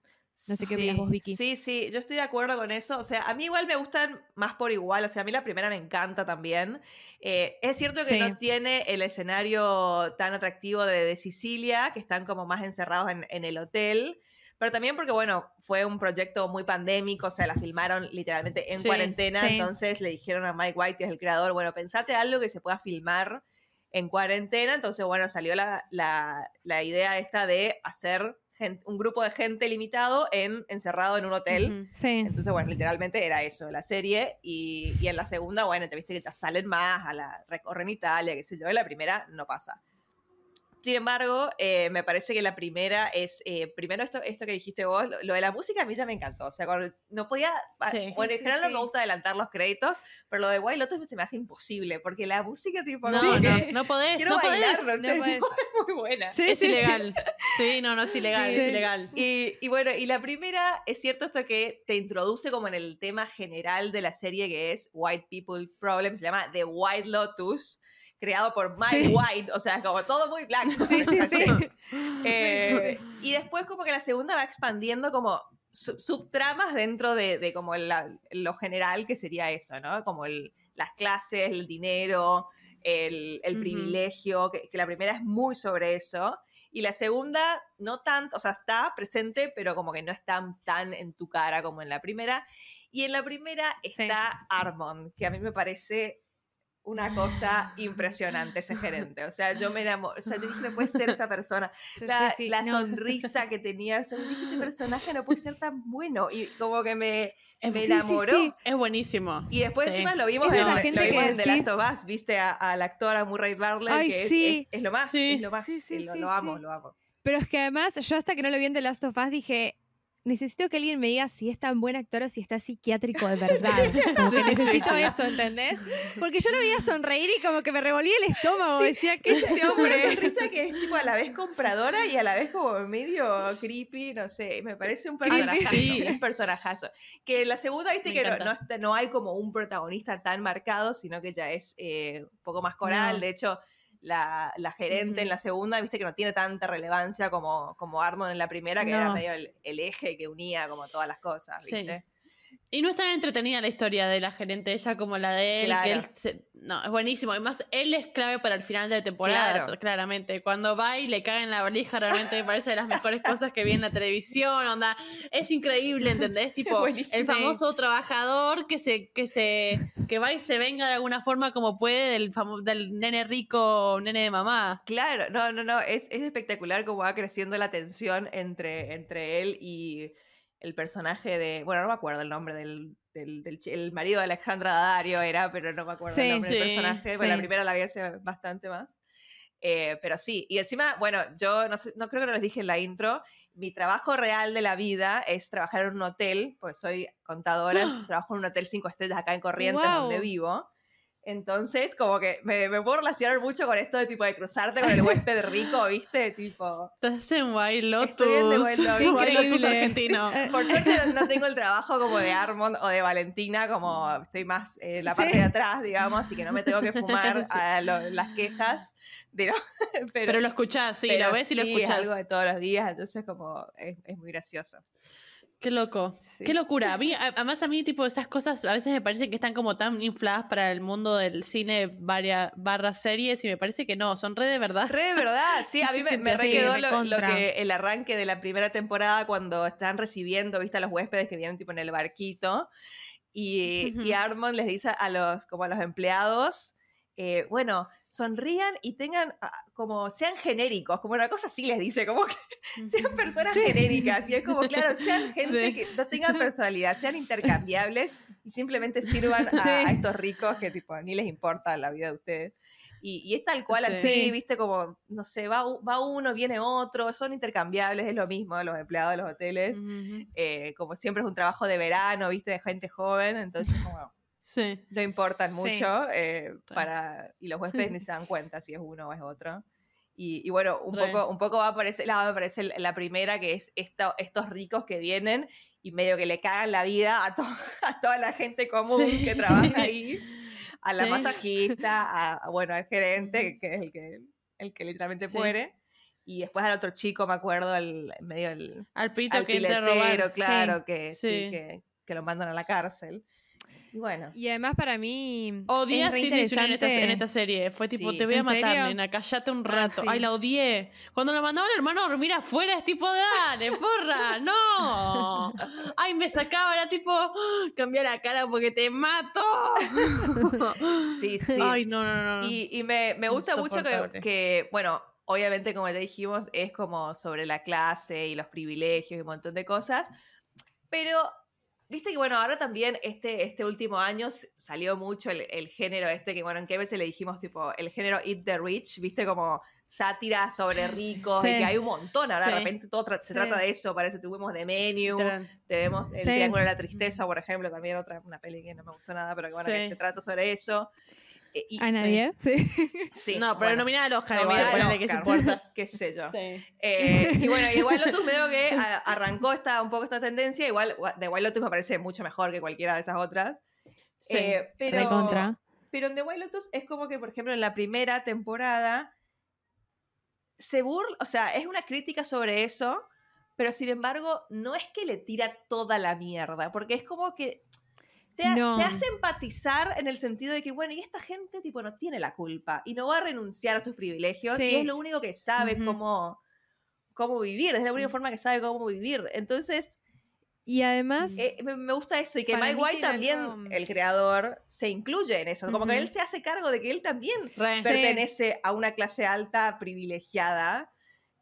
No sé qué opinas vos, Vicky. Sí, sí, yo estoy de acuerdo con eso. O sea, a mí igual me gustan más por igual. O sea, a mí la primera me encanta también. Eh, es cierto que no tiene el escenario tan atractivo de, Sicilia, que están como más encerrados en, el hotel. Pero también porque, bueno, fue un proyecto muy pandémico, o sea, la filmaron literalmente en cuarentena, entonces le dijeron a Mike White, que es el creador, bueno, pensate algo que se pueda filmar en cuarentena, entonces, bueno, salió la, la, la idea esta de hacer un grupo de gente limitado en, encerrado en un hotel. Entonces, bueno, literalmente era eso, la serie. Y, y, en la segunda, bueno, te viste que ya salen más, a la recorren Italia, qué sé yo. En la primera no pasa. Sin embargo, eh, me parece que la primera es, eh, primero esto, esto que dijiste vos, lo, de la música a mí ya me encantó. O sea, no podía, ah, bueno, en general no me gusta adelantar los créditos, pero lo de Wild Lotus se me hace imposible, porque la música tipo... No, no, no podés, quiero no bailar, podés. No sé, tipo, es muy buena. Sí, es ilegal. Sí. no, no, es ilegal, es ilegal. Y, y bueno, y la primera, es cierto esto que te introduce como en el tema general de la serie que es White People Problems, se llama The White Lotus creado por Mike White, o sea, como todo muy blanco. Sí, sí, sí. Eh, y después como que la segunda va expandiendo como subtramas dentro de, como lo general que sería eso, ¿no? Como las clases, el dinero, el, privilegio, que, la primera es muy sobre eso. Y la segunda, no tanto, o sea, está presente, pero como que no está tan en tu cara como en la primera. Y en la primera está Armond, que a mí me parece una cosa impresionante ese gerente. O sea, yo me enamoré. O sea, yo dije, no puede ser esta persona. la, sonrisa que tenía. O sea, dije, este personaje no puede ser tan bueno. Y como que me, me enamoró. Es buenísimo. Y después encima lo vimos, en, la gente lo vimos en The Last of Us. Viste al actor, a Murray Bartlett, que es, lo más. Es lo más. Lo, lo amo, lo amo. Pero es que además, yo hasta que no lo vi en The Last of Us dije, necesito que alguien me diga si es tan buen actor o si está psiquiátrico de verdad. necesito eso, ¿entendés? Porque yo lo veía sonreír y como que me revolvía el estómago. Decía, ¿qué es este hombre? Una sonrisa que es tipo a la vez compradora y a la vez como medio creepy, no sé. Me parece un personajazo. Un personajazo. Que la segunda, viste que no, no, hay como un protagonista tan marcado, sino que ya es eh, un poco más coral. De hecho, la, gerente en la segunda, viste que no tiene tanta relevancia como, como Armond en la primera, que era medio el, eje que unía como todas las cosas, ¿viste? Y no es tan entretenida la historia de la gerente ella como la de él, que él No, es buenísimo. Además, él es clave para el final de la temporada, claramente. Cuando va y le cae en la valija, realmente me parece de las mejores cosas que vi en la televisión. Onda, es increíble, ¿entendés? Tipo, el famoso trabajador que se, que se, que va y se venga de alguna forma como puede del, del nene rico, nene de mamá. Claro, no, no, no. Es, es espectacular cómo va creciendo la tensión entre, entre él y el personaje de. Bueno, no me acuerdo el nombre del del, el marido de Alejandra Daddario era, pero no me acuerdo el nombre del personaje, la primera la vi hace bastante más. Eh, pero sí, y encima, bueno, yo no, no creo que no les dije en la intro, mi trabajo real de la vida es trabajar en un hotel, pues soy contadora, entonces trabajo en un hotel cinco estrellas acá en Corrientes, donde vivo. Entonces, como que me, me, puedo relacionar mucho con esto de tipo de cruzarte con el huésped rico, ¿viste? Tipo. Estás en Wild Lotus. Estoy en Wild argentino. Por suerte no tengo el trabajo como de Armond o de Valentina, como estoy más en la parte de atrás, digamos, así que no me tengo que fumar a las quejas. De pero, lo escuchás, sí, lo ves y lo escuchás. Es algo de todos los días, entonces como es, es muy gracioso. Qué loco. Qué locura. A mí, además, a mí, tipo, esas cosas a veces me parece que están como tan infladas para el mundo del cine barra, barra series y me parece que no, son re de verdad. Re de verdad, sí. A mí me, me re quedó lo, que el arranque de la primera temporada cuando están recibiendo, viste, a los huéspedes que vienen tipo en el barquito y, y Armond les dice a los, como a los empleados, eh, bueno, sonrían y tengan ah, como sean genéricos, como una cosa así les dice, como que sean personas genéricas. Y es como, claro, sean gente que no tengan personalidad, sean intercambiables y simplemente sirvan a, estos ricos que tipo ni les importa la vida de ustedes. Y, es tal cual así, viste, como, no sé, va, va, uno, viene otro, son intercambiables, es lo mismo los empleados de los hoteles. Eh, como siempre es un trabajo de verano, viste, de gente joven, entonces como Sí. No importan mucho eh, para, y los huéspedes ni se dan cuenta si es uno o es otro. Y, bueno, un poco, un poco va a aparecer, la, va a la primera, que es estos ricos que vienen y medio que le cagan la vida a, a toda la gente común que trabaja ahí, a la masajista, a, bueno, al gerente, que es el que, el que literalmente muere. Y después al otro chico, me acuerdo, al medio el... Al pito que entra a robar. claro, que, sí. que, que lo mandan a la cárcel. Y bueno. Y además para mí. Odié a Sidney en esta, en esta serie. Fue tipo, te voy a matar, nena, callate un ah, rato. Ay, la odié. Cuando lo mandaba el hermano a dormir afuera, es tipo, dale, porra, no. Ay, me sacaba, era tipo, cambia la cara porque te mato. sí, sí. Ay, no, no, no. Y, y me, me, gusta mucho que, que, bueno, obviamente, como ya dijimos, es como sobre la clase y los privilegios y un montón de cosas. Pero Viste que, bueno, ahora también este, este último año salió mucho el, género este, que, bueno, en qué veces le dijimos, tipo, el género Eat the Rich, viste, como sátira sobre ricos, y que hay un montón, ahora de repente todo se trata de eso, para eso tuvimos The Menu, tenemos El Triángulo de la Tristeza, por ejemplo, también otra, una peli que no me gustó nada, pero que, bueno, que se trata sobre eso. Eh, ¿A nadie? Sí. sí. No, pero nominada al Oscar, igual, que se importa. Qué sé yo. Eh, y bueno, igual Lotus me veo que arrancó esta, un poco esta tendencia. Igual The Wild Lotus me parece mucho mejor que cualquiera de esas otras. Sí, eh, pero, pero en The Wild Lotus es como que, por ejemplo, en la primera temporada se burla, o sea, es una crítica sobre eso, pero sin embargo, no es que le tira toda la mierda, porque es como que te, hace empatizar en el sentido de que, bueno, y esta gente tipo no tiene la culpa y no va a renunciar a sus privilegios y es lo único que sabe cómo, cómo vivir, es la única mm. forma que sabe cómo vivir. Entonces... Y además... Eh, me, gusta eso y que Mike White también, el creador, se incluye en eso. Como que él se hace cargo de que él también pertenece a una clase alta privilegiada.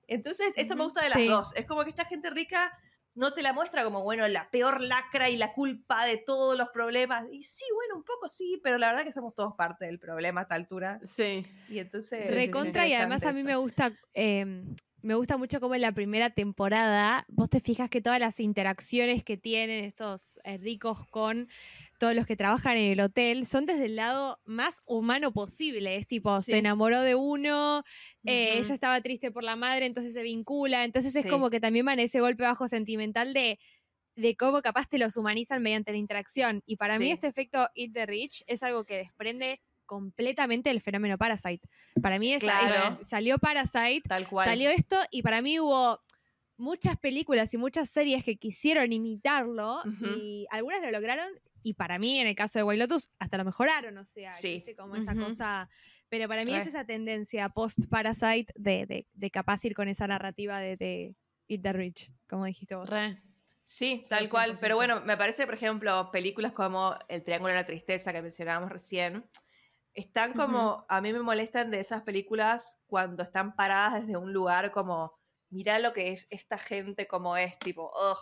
Entonces, eso me gusta de las dos. Es como que esta gente rica no te la muestra como, bueno, la peor lacra y la culpa de todos los problemas. Y sí, bueno, un poco sí, pero la verdad que somos todos parte del problema a esta altura. Sí. Y entonces... Recontra y además a mí me gusta... Em, me gusta mucho como en la primera temporada vos te fijas que todas las interacciones que tienen estos eh, ricos con todos los que trabajan en el hotel, son desde el lado más humano posible. Es tipo, se enamoró de uno, eh, ella estaba triste por la madre, entonces se vincula. Entonces es como que también van ese golpe bajo sentimental de, de cómo capaz te los humanizan mediante la interacción. Y para mí este efecto Eat the Rich es algo que desprende completamente el fenómeno Parasite. Para mí es, salió Parasite, Tal cual. salió esto y para mí hubo muchas películas y muchas series que quisieron imitarlo y algunas lo lograron y para mí, en el caso de White Lotus, hasta lo mejoraron, o sea, Sí. ¿viste? como esa cosa. Pero para mí Re. es esa tendencia post-Parasite de, de, de capaz ir con esa narrativa de, de Eat the Rich, como dijiste vos. Re. Sí, tal Al cual. 100%. Pero bueno, me parece, por ejemplo, películas como El Triángulo de la Tristeza que mencionábamos recién, están como, a mí me molestan de esas películas cuando están paradas desde un lugar como, mirá lo que es esta gente como es, tipo, ugh.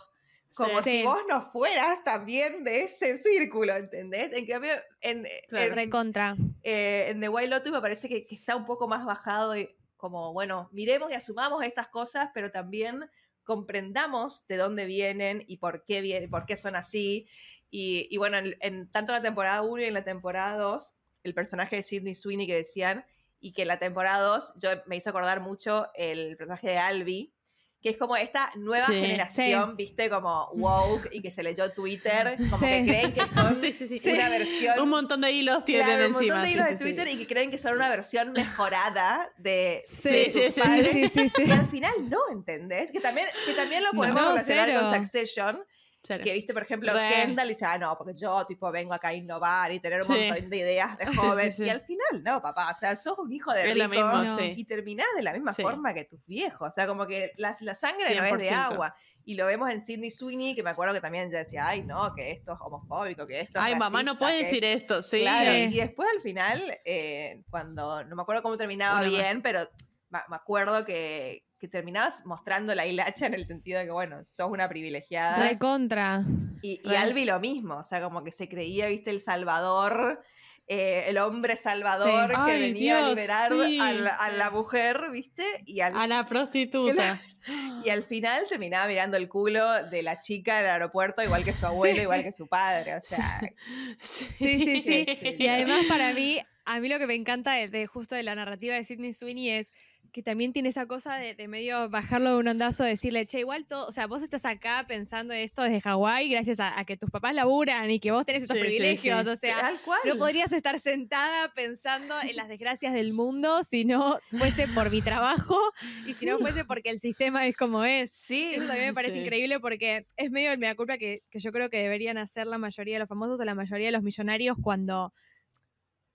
Como Sí. si vos no fueras también de ese círculo, ¿entendés? En cambio, en, Claro. en- Recontra. eh, en The Wild Lotus me parece que, que está un poco más bajado y como, bueno, miremos y asumamos estas cosas, pero también comprendamos de dónde vienen y por qué vienen, por qué son así. Y, y bueno, en, en tanto en la temporada 1 y en la temporada 2, el personaje de Sidney Sweeney que decían, y que en la temporada 2 yo me hizo acordar mucho el personaje de Albi, que es como esta nueva Sí. generación, viste, como woke y que se leyó Twitter, como que Sí. creen que son Sí, sí, sí. una versión Un montón de hilos tienen Claro, un encima. montón de sí, hilos sí, de sí. Twitter y que creen que son una versión mejorada de, Sí, de sí, sus sí, padres. Sí, sí, sí. Y al final no, ¿entendés? Que también, que también lo podemos No, relacionar cero. con Succession, Claro. que viste, por ejemplo, Re. Kendall dice, ah, no, porque yo, tipo, vengo acá a innovar y tener un Sí. montón de ideas de joven. sí, sí. Y al final, no, papá, o sea, sos un hijo de rico mismo, No. y terminás de la misma forma que tus viejos. O sea, como que la, la sangre no es de 100%. agua. Y lo vemos en Sidney Sweeney, que me acuerdo que también decía, ay, no, que esto es homofóbico, que esto es Ay, mamá, no racista, puede que decir esto, sí. Claro, y después al final, eh, cuando, no me acuerdo cómo terminaba Una bien, más. pero me acuerdo que, que terminabas mostrando la hilacha en el sentido de que, bueno, sos una privilegiada. Recontra. Y, y Re. Albi lo mismo, o sea, como que se creía, viste, el salvador, eh, el hombre salvador Sí. que Ay, venía a liberar sí. a, la, a la mujer, viste, y al, A la prostituta. y al final terminaba mirando el culo de la chica en el aeropuerto, igual que su abuelo, Sí. igual que su padre, o sea, Sí, sí, sí. Sí, Y además para mí, a mí lo que me encanta de, de justo de la narrativa de Sidney Sweeney es que también tiene esa cosa de, de medio bajarlo de un ondazo, decirle, che, igual todo, o sea, vos estás acá pensando esto desde Hawái gracias a, a que tus papás laburan y que vos tenés esos Sí, privilegios, sí. o sea, no podrías estar sentada pensando en las desgracias del mundo si no fuese por mi trabajo y si no fuese porque el sistema es como es. Sí, Eso también me parece increíble porque es medio el mea culpa que, que yo creo que deberían hacer la mayoría de los famosos o la mayoría de los millonarios cuando.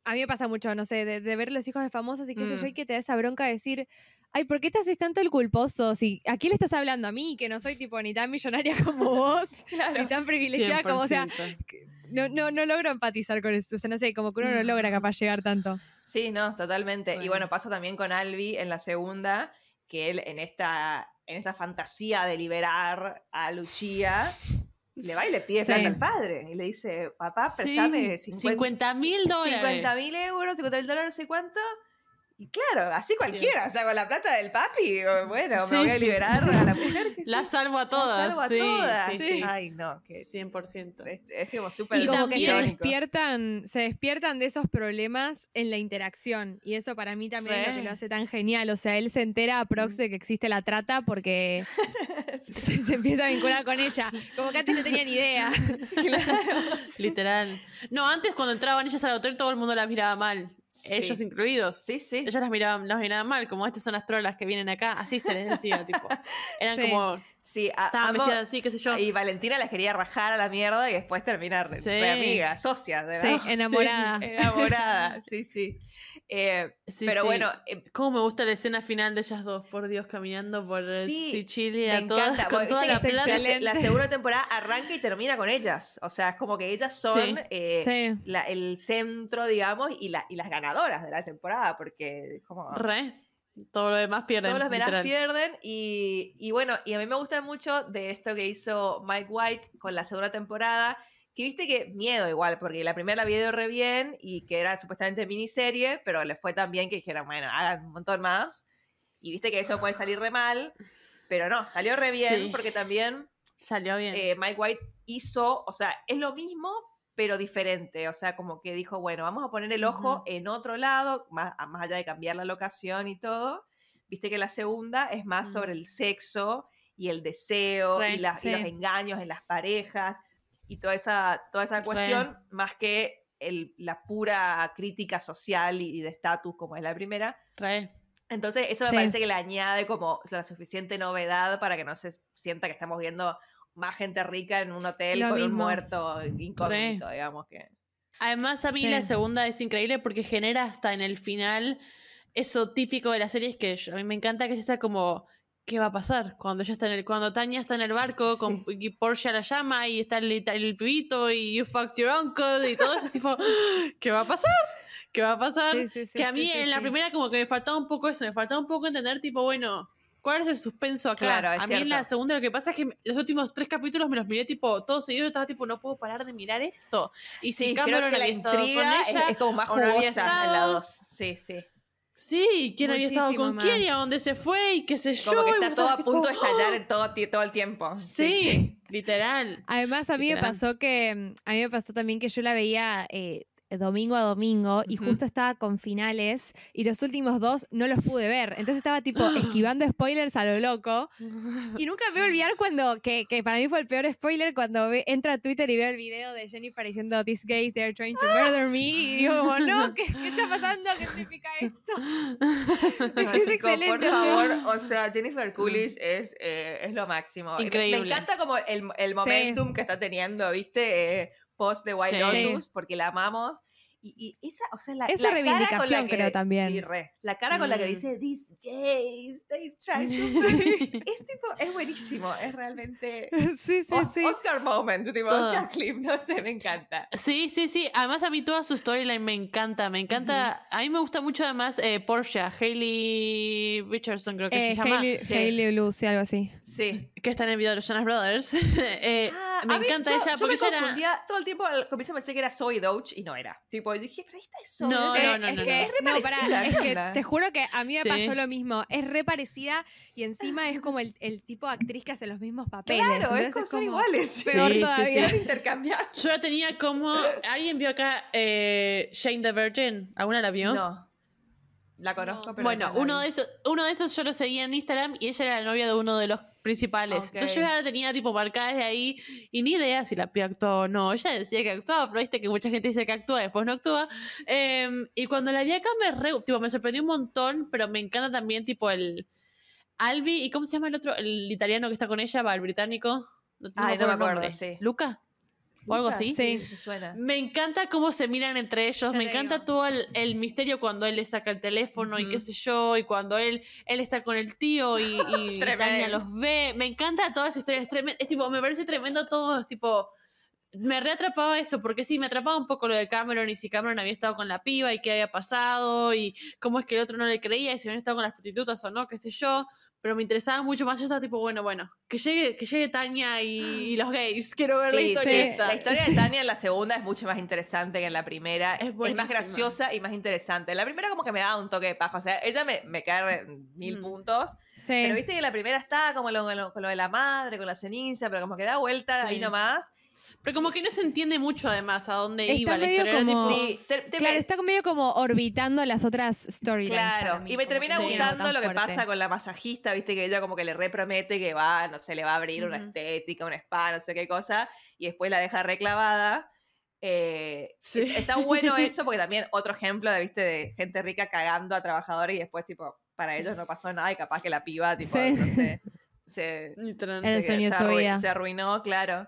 A mí me pasa mucho, no sé, de, de ver los hijos de famosos y qué sé yo, Mm. y que te da esa bronca de decir, ay, ¿por qué te haces tanto el culposo? Si, ¿A quién le estás hablando? A mí, que no soy tipo ni tan millonaria como vos, claro. ni tan privilegiada como, o sea, 100%. no, no, no logro empatizar con eso. O sea, no sé, como que uno no logra capaz llegar tanto. Sí, no, totalmente. Y Bueno. pasa también con Albi en la segunda, que él en esta, en esta fantasía de liberar a Lucia, le va y le pide Sí. plata al padre. Y le dice, papá, préstame 50 50 mil dólares. 50 mil euros, 50 mil dólares, no sé cuánto. Y claro, así cualquiera, o sea, con la plata del papi, bueno, Sí. me voy a liberar a la mujer. que La sí, salvo a la todas. salvo a sí, todas. sí, sí. Ay, no, que 100%. es, es como súper Y como que se despiertan, se despiertan de esos problemas en la interacción. Y eso para mí también es lo que lo hace tan genial. O sea, él se entera a prox de que existe la trata porque se, se empieza a vincular con ella. Como que antes no tenía ni idea. Literal. No, antes cuando entraban ellas al hotel todo el mundo las miraba mal. Sí. Ellos incluidos. Sí, sí. Ellas las miraban, las miraban mal, como estas son las trolas que vienen acá, así se les decía, tipo. Eran Sí. como, Sí, a- estaban así, qué sé yo. Y Valentina las quería rajar a la mierda y después terminar Sí. de amiga, socia. De Sí, enamorada. enamorada, sí, sí. Eh, Sí, pero bueno, eh, Cómo me gusta la escena final de ellas dos, por Dios, caminando por Sicilia, me todas, encanta. con toda la plata. la, segunda temporada arranca y termina con ellas. O sea, es como que ellas son eh, la- el centro, digamos, y, la, y las ganadoras de la temporada, porque como... Re. Todo lo demás pierden. Todos los literal. pierden y, y bueno, y a mí me gusta mucho de esto que hizo Mike White con la segunda temporada, que viste que miedo igual, porque la primera la vio re bien y que era supuestamente miniserie, pero le fue tan bien que dijeron, bueno, hagan un montón más. Y viste que eso puede salir re mal, pero no, salió re bien Sí. porque también Salió bien. eh, Mike White hizo, o sea, es lo mismo, pero diferente. O sea, como que dijo, bueno, vamos a poner el ojo en otro lado, más, más allá de cambiar la locación y todo. Viste que la segunda es más sobre Mm. el sexo y el deseo y, los engaños en las parejas y toda esa, toda esa cuestión, más que el- la pura crítica social y, y de estatus como es la primera. Re. Entonces, eso me Sí. parece que le añade como la suficiente novedad para que no se sienta que estamos viendo más gente rica en un hotel con un muerto incógnito, digamos que. Además, a mí la segunda es increíble porque genera hasta en el final eso típico de la serie es que a mí me encanta que sea como ¿qué va a pasar? Cuando ella está en el, cuando Tania está en el barco con y Porsche la llama y está el, el pibito y you fucked your uncle y todo eso es tipo, ¿qué va a pasar? ¿Qué va a pasar? que a mí en la primera como que me faltaba un poco eso, me faltaba un poco entender tipo, bueno, ¿cuál es el suspenso acá? Claro, a mí en la segunda lo que pasa es que los últimos tres capítulos me los miré tipo todos seguidos, estaba tipo, no puedo parar de mirar esto. Y si Cameron había estado con ella, es, como más jugosa en la dos. Sí, sí. Sí, quién había estado con quién y a dónde se fue y qué sé yo. Como que está todo a punto de estallar en todo, todo el tiempo. Sí, literal. Además, a mí me pasó que, a mí me pasó también que yo la veía eh, domingo a domingo y justo estaba con finales y los últimos dos no los pude ver. Entonces estaba tipo esquivando spoilers a lo loco. Y nunca me voy a olvidar cuando, que, que para mí fue el peor spoiler, cuando entra a Twitter y veo el video de Jennifer diciendo, These gays, they're trying to murder me. Y digo, no, ¿qué, ¿qué, está pasando? ¿Qué significa esto? es excelente. Por favor, o sea, Jennifer Coolidge es, eh, es lo máximo. Increíble. Me, encanta como el, el momentum que está teniendo, ¿viste? Eh, post de White Lotus, porque la amamos. Y, esa, o sea, la, Esa reivindicación creo también. Sí, La cara con la que mm. dice, these gays, they try to... es tipo, es buenísimo, es realmente... Sí, sí, sí. Oscar moment, tipo, Oscar clip, no sé, me encanta. Sí, sí, sí. Además a mí toda su storyline me encanta, me encanta. A mí me gusta mucho además eh, Porsche, Hailey Richardson creo que se eh, llama. Hailey, Lucy, algo así. Sí. Que está en el video de los Jonas Brothers. eh, ah, me encanta ella porque yo me era... Todo el tiempo al comienzo pensé que era Zoe Doge y no era. Tipo, dije, pero esta es Zoe. No, no, no, es que, es re parecida. es que te juro que a mí me pasó lo mismo. Es re parecida y encima es como el, el, tipo de actriz que hace los mismos papeles. Claro, es como, son iguales. Peor sí, todavía. Sí, intercambiar. Yo la tenía como. ¿Alguien vio acá eh, Shane the Virgin? ¿Alguna la vio? No. La conozco, pero. Bueno, uno de, esos, uno de esos yo lo seguía en Instagram y ella era la novia de uno de los principales. Entonces yo ya la tenía tipo marcada desde ahí y ni idea si la piba actuó o no. Ella decía que actuaba, pero viste que mucha gente dice que actúa, después no actúa. Em, y cuando la vi acá me, tipo, me sorprendió un montón, pero me encanta también tipo el Albi y ¿cómo se llama el otro? El italiano que está con ella, va, el británico. No, Ay, no me acuerdo, sí. ¿Luca? O algo así. Sí, me suena. Me encanta cómo se miran entre ellos, me encanta todo el, misterio cuando él le saca el teléfono y qué sé yo, y cuando él, él está con el tío y, y, Tania los ve. Me encanta toda esa historia, es, tipo, me parece tremendo todo, es tipo, me reatrapaba eso, porque sí, me atrapaba un poco lo de Cameron y si Cameron había estado con la piba y qué había pasado y cómo es que el otro no le creía y si habían estado con las prostitutas o no, qué sé yo pero me interesaba mucho más. Yo estaba tipo, bueno, bueno, que llegue, que llegue Tania y, los gays. Quiero ver la historia. La historia de Tania en la segunda es mucho más interesante que en la primera. Es, más graciosa y más interesante. En la primera como que me daba un toque de paja. O sea, ella me, me cae mil mm. puntos. Pero viste que en la primera está como lo, con lo de la madre, con la ceniza, pero como que da vuelta ahí nomás. Pero como que no se entiende mucho además a dónde iba la historia. Como, sí, claro, está medio como orbitando las otras storylines. Claro, y me termina gustando lo que pasa con la masajista, viste que ella como que le repromete que va, no sé, le va a abrir una estética, un spa, no sé qué cosa, y después la deja reclavada. Eh, está bueno eso porque también otro ejemplo de, viste, de gente rica cagando a trabajadores y después tipo, para ellos no pasó nada y capaz que la piba, tipo, no sé, se, se arruinó, claro.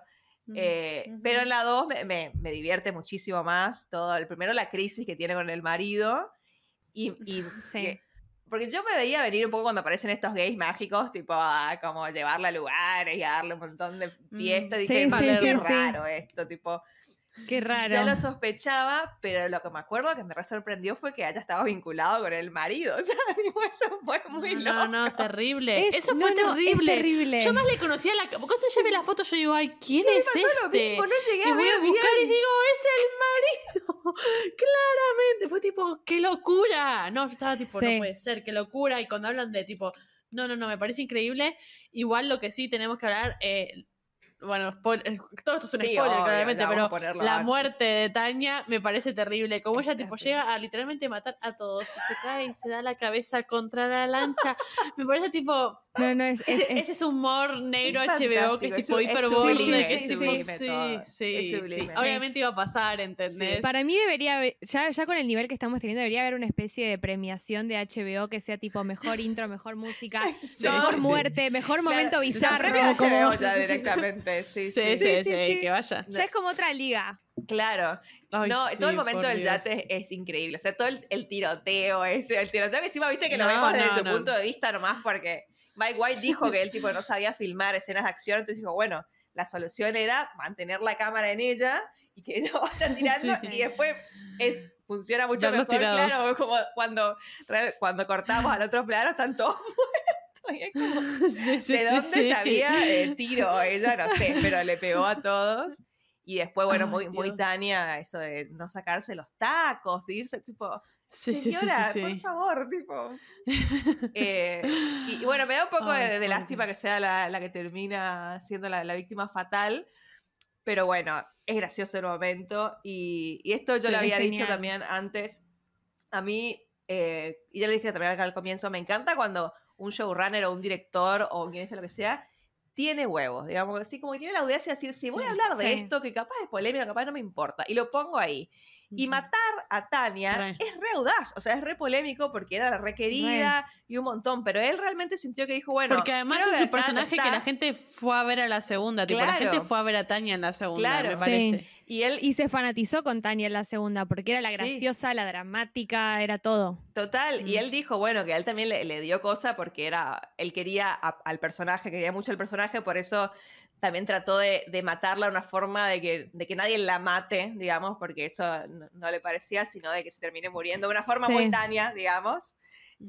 Eh, pero en la 2 me, me, divierte muchísimo más todo. El primero, la crisis que tiene con el marido. Y, y porque yo me veía venir un poco cuando aparecen estos gays mágicos, tipo a como llevarla a lugares y a darle un montón de mm, fiestas. Dije, qué raro esto, tipo. Qué raro. Ya lo sospechaba, pero lo que me acuerdo que me re sorprendió fue que haya estado vinculado con el marido. O sea, digo, eso fue muy loco. No, no, terrible. eso fue terrible. es terrible. Yo más le conocía la. Cuando ya ve la foto, yo digo, ay, ¿quién es este? no llegué y voy a buscar y digo, es el marido. Claramente. Fue tipo, qué locura. No, estaba tipo, no puede ser, qué locura. Y cuando hablan de tipo. No, no, no, me parece increíble. Igual lo que sí tenemos que hablar, eh, bueno, eh, todo esto es un spoiler, claramente, pero la muerte de Tania me parece terrible. Como ella tipo llega a literalmente matar a todos y se cae y se da la cabeza contra la lancha. me parece tipo. No, no, es, es, ese, es humor negro HBO que es tipo hiperbólico. Sí, sí, sí, Obviamente iba a pasar, ¿entendés? Para mí debería haber, ya, ya con el nivel que estamos teniendo, debería haber una especie de premiación de HBO que sea tipo mejor intro, mejor música, mejor muerte, mejor momento bizarro. HBO ya directamente, sí, sí, sí, sí, que vaya. Ya es como otra liga. Claro. no, todo el momento del yate es, increíble. O sea, todo el, tiroteo ese, el tiroteo que encima viste que lo vemos desde su punto de vista nomás porque Mike White dijo que él tipo no sabía filmar escenas de acción, entonces dijo, bueno, la solución era mantener la cámara en ella y que ella vaya tirando y después es, funciona mucho mejor, claro, como cuando, cuando cortamos al otro plano están todos muertos. Y como, ¿de dónde sabía el tiro? Ella no sé, pero le pegó a todos. Y después, bueno, muy, muy Tania, eso de no sacarse los tacos, irse, tipo, Sí, Señora, sí, sí, por favor, tipo. Eh, y, bueno, me da un poco de, lástima que sea la, que termina siendo la, víctima fatal, pero bueno, es gracioso el momento. Y, esto yo lo había dicho también antes. A mí, eh, y ya le dije también al comienzo, me encanta cuando un showrunner o un director o quien sea lo que sea, tiene huevos, digamos, así como que tiene la audiencia de decir, sí, voy a hablar de esto, que capaz es polémica, capaz no me importa, y lo pongo ahí. Y matar a Tania es re audaz, o sea, es re polémico porque era la requerida y un montón, pero él realmente sintió que dijo, bueno. Porque además es su personaje que la gente fue a ver a la segunda, tipo, la gente fue a ver a Tania en la segunda, me parece. Y él y se fanatizó con Tania en la segunda, porque era la graciosa, la dramática, era todo. Total, y él dijo, bueno, que a él también le, dio cosa porque era, él quería al personaje, quería mucho el personaje, por eso también trató de, matarla de una forma de que, de que nadie la mate, digamos, porque eso no, le parecía, sino de que se termine muriendo de una forma daña, digamos.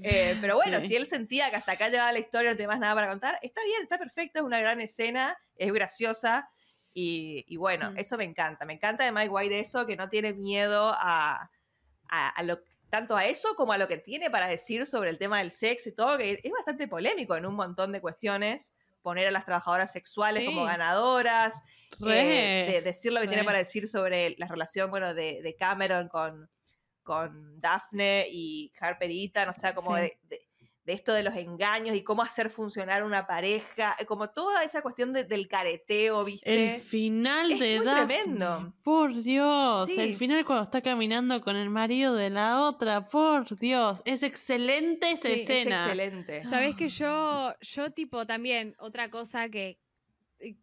Eh, pero bueno, si él sentía que hasta acá llevaba la historia, no tenía más nada para contar, está bien, está perfecto, es una gran escena, es graciosa. Y, bueno, mm. eso me encanta. Me encanta de Mike White eso, que no tiene miedo a, a, lo, tanto a eso como a lo que tiene para decir sobre el tema del sexo y todo, que es bastante polémico en un montón de cuestiones poner a las trabajadoras sexuales como ganadoras, eh, de decir lo que tiene para decir sobre la relación, bueno, de, Cameron con, con Daphne y Harper y Ethan, o sea, como de, de esto de los engaños y cómo hacer funcionar una pareja, eh, como toda esa cuestión del careteo, ¿viste? El final de Daphne. tremendo. Por Dios, el final cuando está caminando con el marido de la otra, por Dios, es excelente esa escena. Es excelente. Sabes que yo, yo tipo también, otra cosa que,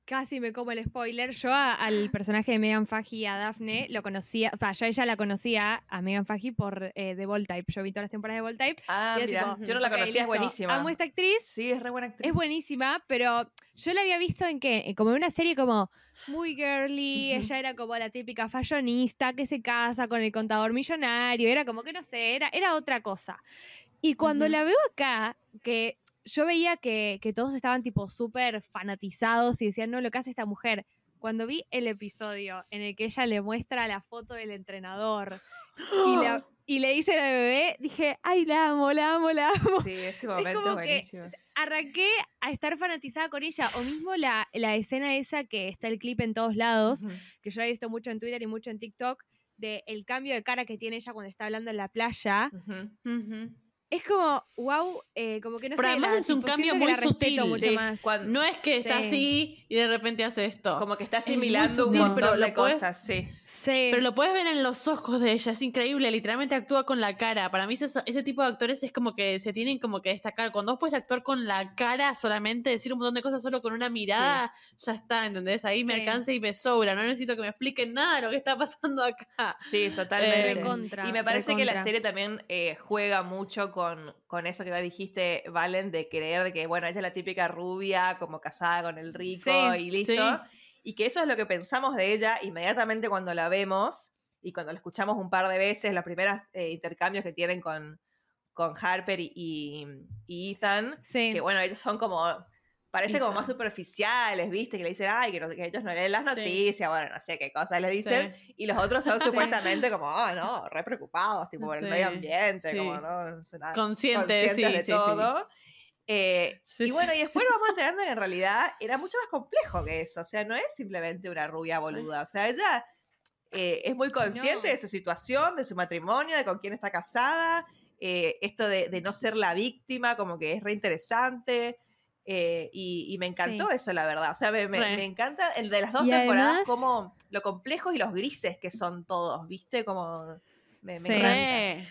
casi me como el spoiler. Yo al personaje de Megan Faggy, a Daphne, lo conocía, o sea, yo ella la conocía a Megan Faggy por eh, The Bold Type. Yo vi todas las temporadas de Bold Type. Ah, yo no la conocía, es buenísima. Amo esta actriz. Sí, es re buena actriz. Es buenísima, pero yo la había visto en que, como en una serie como muy girly, ella era como la típica fashionista que se casa con el contador millonario, era como que no sé, era, era otra cosa. Y cuando la veo acá, que yo veía que, todos estaban tipo súper fanatizados y decían, no, lo que hace esta mujer. Cuando vi el episodio en el que ella le muestra la foto del entrenador y, le dice al bebé, dije, ay, la amo, la amo, la amo. Sí, ese momento es, buenísimo. arranqué a estar fanatizada con ella. O mismo la, escena esa que está el clip en todos lados, que yo la he visto mucho en Twitter y mucho en TikTok, de el cambio de cara que tiene ella cuando está hablando en la playa es como, wow, eh, como que no Pero además es un cambio muy sutil. Mucho más. no es que está así y de repente hace esto. Como que está asimilando un montón de cosas, sí. sí. Pero lo puedes ver en los ojos de ella, es increíble, literalmente actúa con la cara. Para mí ese, ese tipo de actores es como que se tienen como que destacar. Cuando vos puedes actuar con la cara solamente, decir un montón de cosas solo con una mirada, ya está, ¿entendés? Ahí me alcanza y me sobra. No necesito que me expliquen nada de lo que está pasando acá. Sí, totalmente. Eh, y me parece que la serie también eh, juega mucho con, eso que dijiste, Valen, de creer de que, bueno, ella es la típica rubia, como casada con el rico y listo. Y que eso es lo que pensamos de ella inmediatamente cuando la vemos y cuando la escuchamos un par de veces, los primeros eh, intercambios que tienen con, con Harper y, y Ethan, que bueno, ellos son como parece como más superficiales, ¿viste? Que le dicen, ay, que, ellos no leen las noticias, bueno, no sé qué cosas les dicen. Y los otros son supuestamente como, ah, no, re preocupados, tipo, por el medio ambiente, como, no, no sé nada. Conscientes, de todo. Eh, y bueno, y después nos vamos enterando que en realidad era mucho más complejo que eso. O sea, no es simplemente una rubia boluda. O sea, ella eh, es muy consciente de su situación, de su matrimonio, de con quién está casada. Eh, esto de, de, no ser la víctima, como que es re interesante. Eh, y, me encantó eso, la verdad. O sea, me, encanta el de las dos temporadas, como lo complejos y los grises que son todos, ¿viste? Como me, encanta.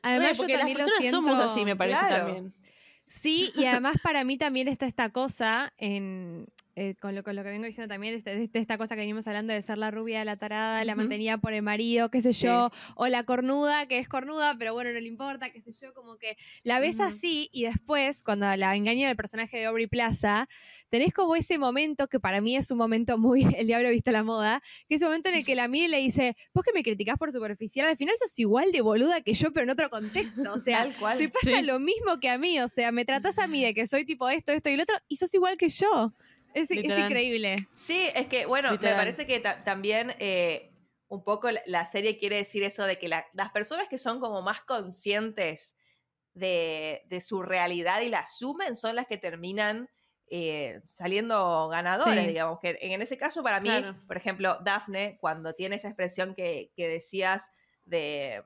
Además, porque las personas somos así, me parece también. Sí, y además para mí también está esta cosa en, eh, con, lo, con, lo, que vengo diciendo también, este, de, esta cosa que venimos hablando de ser la rubia, la tarada, la mantenida por el marido, qué sé yo, o la cornuda, que es cornuda, pero bueno, no le importa, qué sé yo, como que la ves así y después, cuando la engaña el personaje de Aubrey Plaza, tenés como ese momento que para mí es un momento muy, el diablo viste la moda, que es un momento en el que la mira y le dice, vos que me criticás por superficial, al final sos igual de boluda que yo, pero en otro contexto, o sea, te pasa lo mismo que a mí, o sea, me tratás a mí de que soy tipo esto, esto y lo otro, y sos igual que yo. Es, increíble. Sí, es que, bueno, me parece que también eh, un poco la, serie quiere decir eso de que las personas que son como más conscientes de, su realidad y la asumen son las que terminan eh, saliendo ganadores, digamos. Que en ese caso, para mí, por ejemplo, Daphne, cuando tiene esa expresión que, decías de,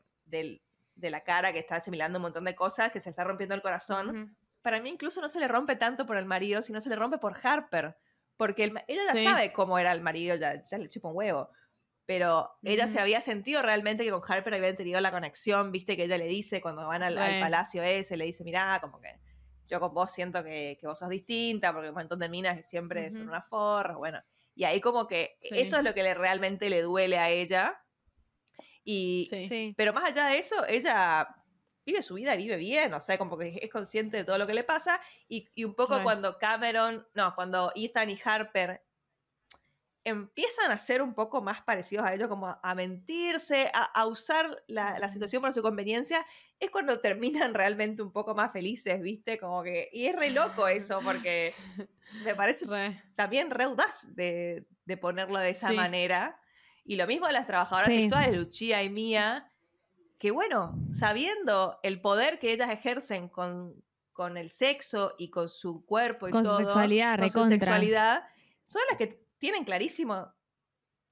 la cara que está asimilando un montón de cosas, que se está rompiendo el corazón para mí incluso no se le rompe tanto por el marido, sino se le rompe por Harper. Porque ella ya sabe cómo era el marido, ya, ya le chupa un huevo. Pero ella se había sentido realmente que con Harper habían tenido la conexión, viste que ella le dice cuando van al, palacio ese, le dice, mirá, como que yo con vos siento que, vos sos distinta, porque un montón de minas que siempre son una forra, bueno. Y ahí como que eso es lo que le, realmente le duele a ella. Y, Pero más allá de eso, ella vive su vida y vive bien, o sea, como que es consciente de todo lo que le pasa. Y, un poco cuando Cameron, no, cuando Ethan y Harper empiezan a ser un poco más parecidos a ellos, como a, mentirse, a, usar la, situación para su conveniencia, es cuando terminan realmente un poco más felices, ¿viste? Como que, y es re loco eso, porque me parece también re de, ponerlo de esa manera. Y lo mismo de las trabajadoras sexuales, Lucia y Mía, que bueno, sabiendo el poder que ellas ejercen con, con el sexo y con su cuerpo y con todo, su sexualidad, con su sexualidad, son las que tienen clarísimo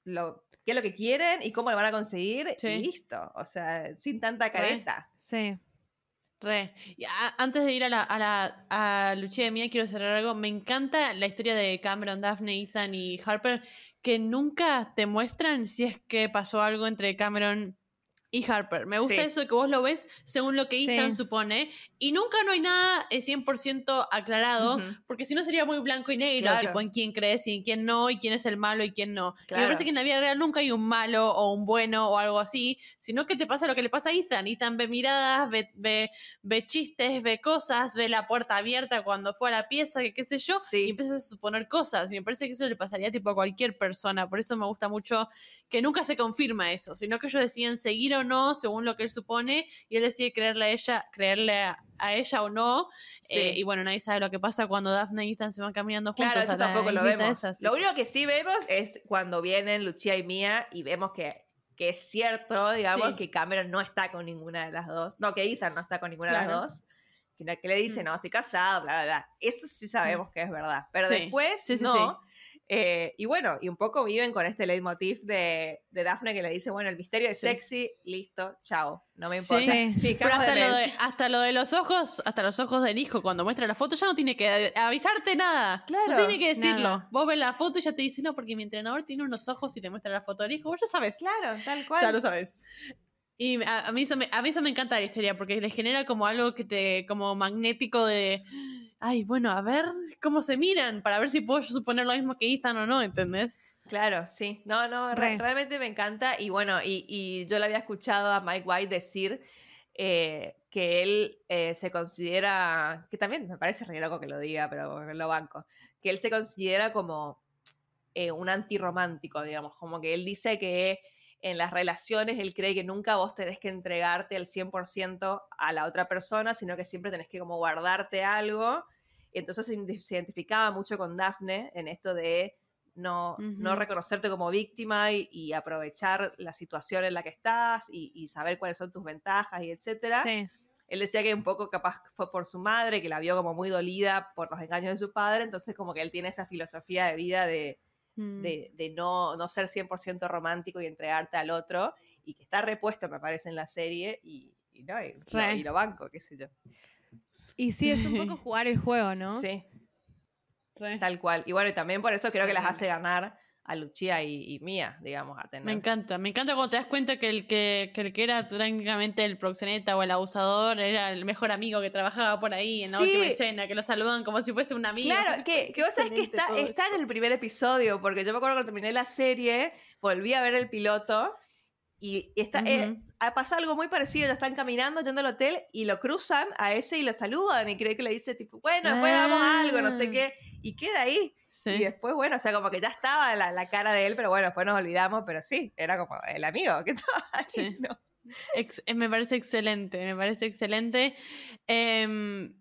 lo, qué es lo que quieren y cómo lo van a conseguir y listo. O sea, sin tanta careta. Sí. Re. antes de ir a la, a la a Lucía de Mía, quiero cerrar algo. Me encanta la historia de Cameron, Daphne, Ethan y Harper, que nunca te muestran si es que pasó algo entre Cameron y Harper. Me gusta eso de que vos lo ves según lo que Ethan supone y nunca no hay nada 100% eh, aclarado, porque si no sería muy blanco y negro, tipo en quién crees y en quién no, y quién es el malo y quién no. me parece que en la vida real nunca hay un malo o un bueno o algo así, sino que te pasa lo que le pasa a Ethan. Ethan ve miradas, ve, ve, chistes, ve cosas, ve la puerta abierta cuando fue a la pieza, que qué sé yo, y empieza a suponer cosas. Y me parece que eso le pasaría tipo a cualquier persona. Por eso me gusta mucho que nunca se confirma eso, sino que ellos deciden seguir o no según lo que él supone, y él decide creerle a ella, creerle a a ella o no. Eh, y bueno, nadie sabe lo que pasa cuando Daphne y Ethan se van caminando juntos. Claro, eso tampoco lo vemos. Lo único que sí vemos es cuando vienen Lucia y Mía y vemos que, que es cierto, digamos, que Cameron no está con ninguna de las dos. No, que Ethan no está con ninguna de las dos. Que, le dice, mm. no, estoy casado, bla, bla, bla. Eso sí sabemos mm. que es verdad. Pero después, no. Eh, y bueno, y un poco viven con este leitmotiv de, de Daphne que le dice, bueno, el misterio es sexy, listo, chao, no me importa. Pero hasta lo, de, hasta lo, de, los ojos, hasta los ojos del hijo, cuando muestra la foto, ya no tiene que avisarte nada. Claro, no tiene que decirlo. Vos ves la foto y ya te dice, no, porque mi entrenador tiene unos ojos y te muestra la foto del hijo, vos ya sabes. Claro, tal cual. Ya lo sabes. Y a, mí eso me, a mí eso me encanta la historia, porque le genera como algo que te, como magnético de ay, bueno, a ver cómo se miran para ver si puedo suponer lo mismo que Ethan o no, ¿entendés? Claro, sí. No, no, realmente me encanta. Y bueno, y, yo le había escuchado a Mike White decir eh, que él eh, se considera, que también me parece re loco que lo diga, pero lo banco, que él se considera como eh, un antirromántico, digamos, como que él dice que en las relaciones él cree que nunca vos tenés que entregarte al 100% a la otra persona, sino que siempre tenés que como guardarte algo entonces se, identificaba mucho con Daphne en esto de no, no reconocerte como víctima y, aprovechar la situación en la que estás y, saber cuáles son tus ventajas y etcétera. Él decía que un poco capaz fue por su madre, que la vio como muy dolida por los engaños de su padre, entonces como que él tiene esa filosofía de vida de, mm. de, no, no ser 100% romántico y entregarte al otro, y que está repuesto, me parece, en la serie, y, no, y, y lo banco, qué sé yo. Y sí, es un poco jugar el juego, ¿no? Sí. Tal cual. Y bueno, y también por eso creo que las hace ganar a Lucia y, Mía, digamos, a tener. Me encanta, me encanta cuando te das cuenta que el que, el que era técnicamente el proxeneta o el abusador era el mejor amigo que trabajaba por ahí en la última escena, que lo saludan como si fuese un amigo. Claro, que, que vos sabés que está, está en el primer episodio, porque yo me acuerdo cuando terminé la serie, volví a ver el piloto y, está, eh, pasa algo muy parecido, ya están caminando, yendo al hotel y lo cruzan a ese y lo saludan y cree que le dice tipo, bueno, después vamos a algo, no sé ah. qué, y queda ahí. Y después, bueno, o sea, como que ya estaba la, la, cara de él, pero bueno, después nos olvidamos, pero sí, era como el amigo que estaba ahí, ¿no? Eh, me parece excelente, me parece excelente. Em,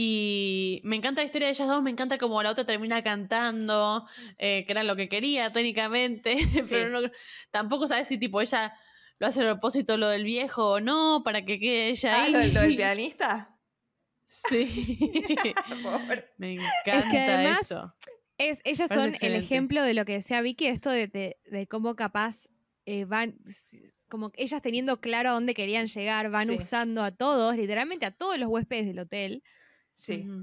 y me encanta la historia de ellas dos, me encanta como la otra termina cantando, eh, que era lo que quería técnicamente, pero no, tampoco sabes si tipo ella lo hace a propósito lo del viejo o no, para que quede ella ah, ahí. ¿Lo, del pianista? Sí. me encanta eso. Es, ellas son el ejemplo de lo que decía Vicky, esto de, cómo capaz eh, van, como ellas teniendo claro a dónde querían llegar, van usando a todos, literalmente a todos los huéspedes del hotel.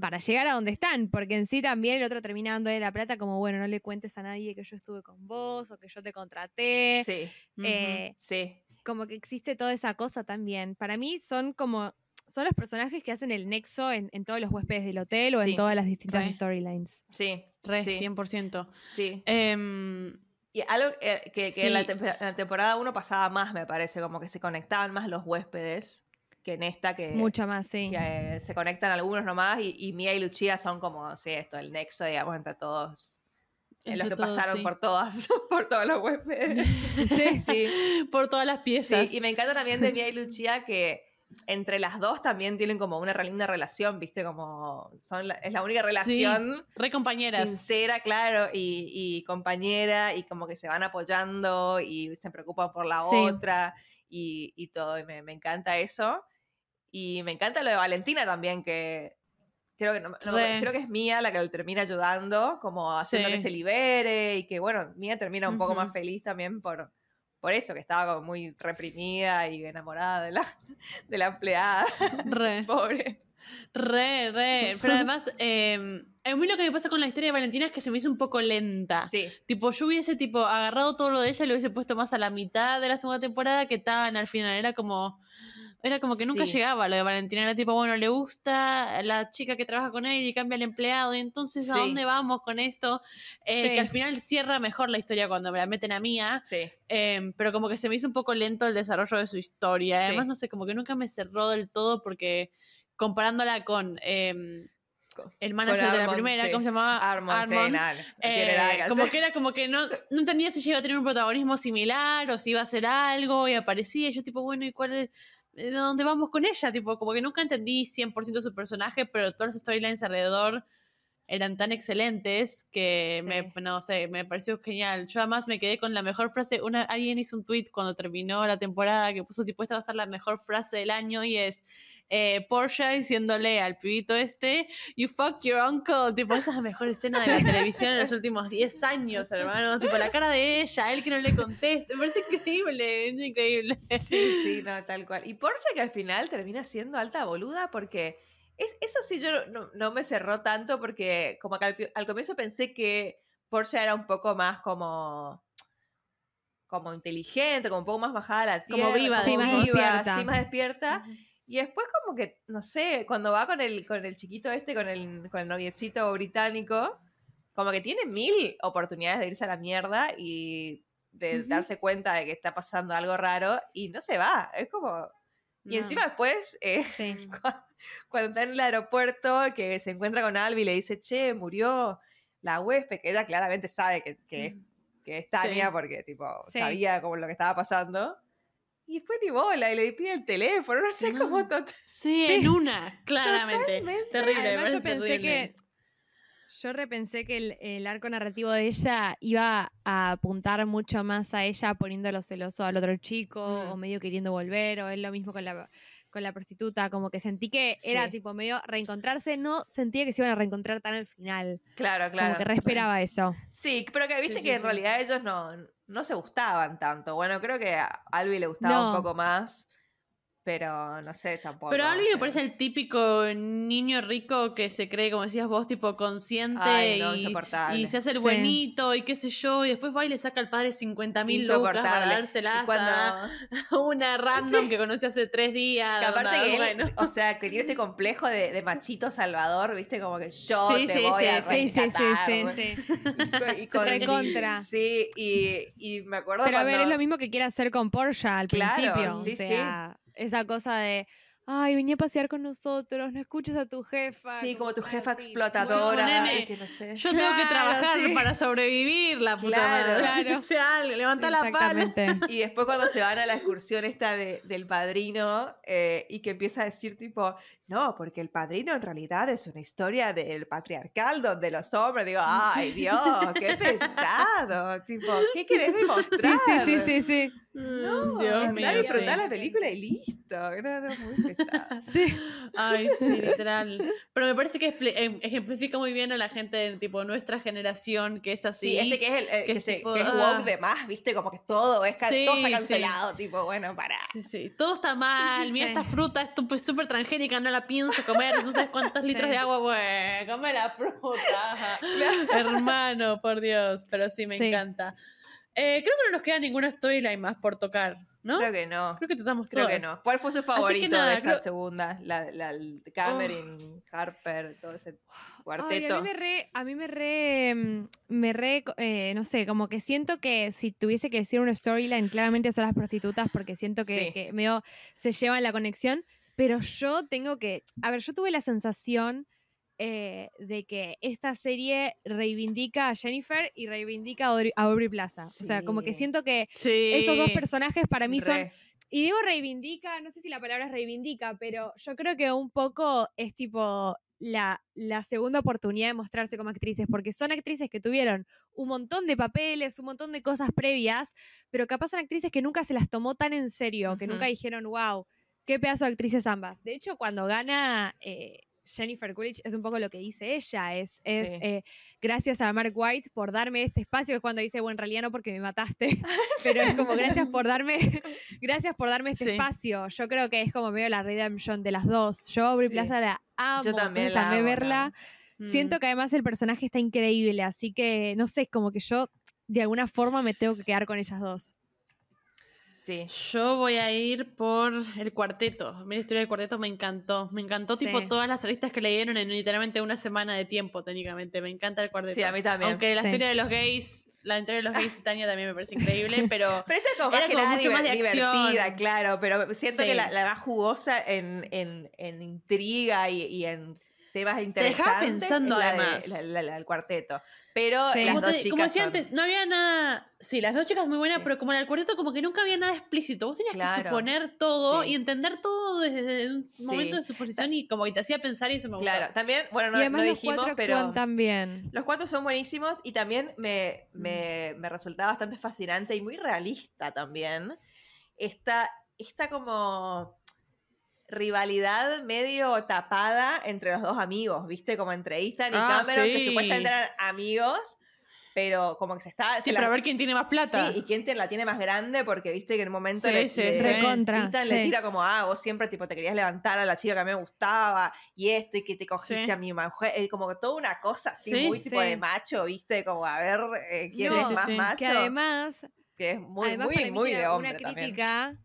Para llegar a donde están, porque en sí también el otro termina de la plata como, bueno, no le cuentes a nadie que yo estuve con vos o que yo te contraté. Sí. Eh, sí. Como que existe toda esa cosa también. Para mí son como son los personajes que hacen el nexo en, todos los huéspedes del hotel o en todas las distintas storylines. Sí, re, 100%. Sí. Em, y algo eh, que, en, la temporada 1 pasaba más, me parece, como que se conectaban más los huéspedes que en esta que... Mucha más, sí. Que, se conectan algunos nomás y, y Mia y Lucia son como, sí, esto, el nexo, digamos, entre todos en los que pasaron por todas, por todos los huéspedes. Sí, sí. por todas las piezas. Sí, y me encanta también de Mia y Lucia que entre las dos también tienen como una linda relación, ¿viste? Como son es la única relación. re compañeras. Sincera, claro, y, compañera, y como que se van apoyando y se preocupan por la otra y, todo. Y me, encanta eso. Y me encanta lo de Valentina también, que creo que, creo que es Mía la que lo termina ayudando, como haciendo que se libere y que, bueno, Mía termina un poco más feliz también por por eso, que estaba como muy reprimida y enamorada de la, de la empleada. Re. Pobre. Re, re. Pero además, eh, a mí lo que me pasa con la historia de Valentina es que se me hizo un poco lenta. Sí. Tipo, yo hubiese tipo agarrado todo lo de ella y lo hubiese puesto más a la mitad de la segunda temporada que tan al final. Era como era como que nunca llegaba lo de Valentina. Era tipo, bueno, le gusta la chica que trabaja con él y cambia el empleado. Y entonces, ¿a dónde vamos con esto? Eh, que al final cierra mejor la historia cuando me la meten a mía. Sí. Em, pero como que se me hizo un poco lento el desarrollo de su historia. Además, no sé, como que nunca me cerró del todo porque comparándola con. Em, el manager de la primera, ¿cómo se llamaba? Armond. Eh, como que era como que no, no entendía si iba a tener un protagonismo similar o si iba a hacer algo y aparecía. Y yo, tipo, bueno, ¿y cuál es? ¿De dónde vamos con ella? Tipo, como que nunca entendí 100% su personaje, pero todas las storylines alrededor eran tan excelentes que me, no sé, me pareció genial. Yo además me quedé con la mejor frase, una, alguien hizo un tweet cuando terminó la temporada que puso tipo, esta va a ser la mejor frase del año y es eh, Porsche diciéndole al pibito este, you fuck your uncle, tipo, esa es la mejor escena de la televisión en los últimos 10 años, hermano, tipo, la cara de ella, él que no le contesta, me parece increíble, es increíble. Sí, sí, no, tal cual. Y Porsche que al final termina siendo alta boluda porque... Es, eso sí, yo no, me cerró tanto porque como que al, comienzo pensé que Porsche era un poco más como como inteligente, como un poco más bajada a la tierra. Como viva, sí, más despierta. Sí, más despierta. Y después como que, no sé, cuando va con el, con el chiquito este, con el, con el noviecito británico, como que tiene mil oportunidades de irse a la mierda y de darse cuenta de que está pasando algo raro y no se va. Es como... Y encima después, eh, cuando, está en el aeropuerto, que se encuentra con Albi y le dice, che, murió la huésped, que ella claramente sabe que, que, que es Tania porque tipo sabía como lo que estaba pasando. Y después ni bola, y le pide el teléfono, no sé cómo Sí, en una, claramente. Terrible. Además, yo pensé que. Yo repensé que el, arco narrativo de ella iba a apuntar mucho más a ella poniéndolo celoso al otro chico, o mm. medio queriendo volver, o es lo mismo con la con la prostituta, como que sentí que era tipo medio reencontrarse, no sentía que se iban a reencontrar tan al final. Claro, claro. Como que reesperaba eso. Sí, pero que viste que en realidad ellos no, no se gustaban tanto. Bueno, creo que a Albi le gustaba un poco más. Pero no sé tampoco. Pero alguien me parece el típico niño rico que se cree, como decías vos, tipo consciente y, se hace el buenito y qué sé yo, y después va y le saca al padre 50 mil lucas para dárselas cuando... a una random que conoció hace tres días. Que aparte que él, o sea, que tiene este complejo de, machito salvador, viste, como que yo te voy a rescatar. Sí, sí, sí, sí. Y con, contra. Sí, y, me acuerdo Pero a ver, es lo mismo que quiere hacer con Porsche al principio. o sea, esa cosa de ay, venía a pasear con nosotros, no escuches a tu jefa. Sí, como tu jefa explotadora. Yo tengo que trabajar para sobrevivir, la puta claro, Claro. O sea, levanta la pala. Y después cuando se van a la excursión esta de, del padrino eh, y que empieza a decir tipo, no, porque el padrino en realidad es una historia del patriarcal donde los hombres, digo, ay Dios, qué pesado, tipo, ¿qué querés demostrar? Sí, sí, sí, sí. No, Dios mío. disfrutar la película y listo. No, no, muy pesado. Sí. Ay, sí, literal. Pero me parece que em, ejemplifica muy bien a la gente de tipo nuestra generación que es así. Sí, ese que es el, que, que, se, que es woke ah. de más, viste, como que todo es todo está cancelado, tipo, bueno, para. Sí, sí. Todo está mal. Mira, esta fruta es súper transgénica, no la pienso comer, no sabes cuántos litros de agua, bueno, come la fruta. Hermano, por Dios, pero sí, me encanta. Eh, creo que no nos queda ninguna storyline más por tocar, ¿no? Creo que no. Creo que tratamos Creo que no. ¿Cuál fue su favorito de esta segunda? La, la, Cameron, Harper, todo ese cuarteto. a mí me re, a mí me re, mm, me re eh, no sé, como que siento que si tuviese que decir una storyline, claramente son las prostitutas, porque siento que, que medio se llevan la conexión. Pero yo tengo que, a ver, yo tuve la sensación eh, de que esta serie reivindica a Jennifer y reivindica a Aubrey, Plaza. O sea, como que siento que esos dos personajes para mí son... Y digo reivindica, no sé si la palabra es reivindica, pero yo creo que un poco es tipo la, la, segunda oportunidad de mostrarse como actrices, porque son actrices que tuvieron un montón de papeles, un montón de cosas previas, pero capaz son actrices que nunca se las tomó tan en serio, que nunca dijeron, wow, qué pedazo de actrices ambas. De hecho, cuando gana eh, Jennifer Coolidge, es un poco lo que dice ella, es, es eh, gracias a Mark White por darme este espacio, es cuando dice, bueno, en realidad no porque me mataste, pero es como gracias por darme, gracias por darme este espacio. Yo creo que es como medio la redemption de las dos. Yo Aubrey Plaza la amo, Yo también la amo, verla. Siento mm. que además el personaje está increíble, así que no sé, como que yo de alguna forma me tengo que quedar con ellas dos. Yo voy a ir por el cuarteto. A mí la historia del cuarteto me encantó. Me encantó, tipo, todas las revistas que le dieron en literalmente una semana de tiempo, técnicamente. Me encanta el cuarteto. Sí, a mí también. Aunque la historia de los gays, la historia de los gays y Tania también me parece increíble, pero. pero esa es como, era como mucho más de divertida, claro. Pero siento que la, más jugosa en, en, en intriga y, y en temas interesantes. Te pensando además. el cuarteto. Pero las dos chicas como decía antes, no había nada. Sí, las dos chicas muy buenas, pero como en el cuarteto, como que nunca había nada explícito. Vos tenías que suponer todo y entender todo desde un momento de su posición y como que te hacía pensar y eso me gustó. Claro, también, bueno, no, dijimos, pero. También. Los cuatro son buenísimos y también me, me, me resulta bastante fascinante y muy realista también. Esta, esta como rivalidad medio tapada entre los dos amigos, ¿viste? Como entre Ethan y ah, Cameron, que supuestamente eran amigos, pero como que se está... Sí, pero a ver quién tiene más plata. Sí, y quién la tiene más grande, porque viste que en un momento le, sí, Ethan le tira como, ah, vos siempre tipo te querías levantar a la chica que a mí me gustaba, y esto, y que te cogiste a mi mujer, es como que toda una cosa así muy tipo de macho, viste, como a ver eh, quién es más macho. Que además... Que es muy, muy, muy de hombre una crítica...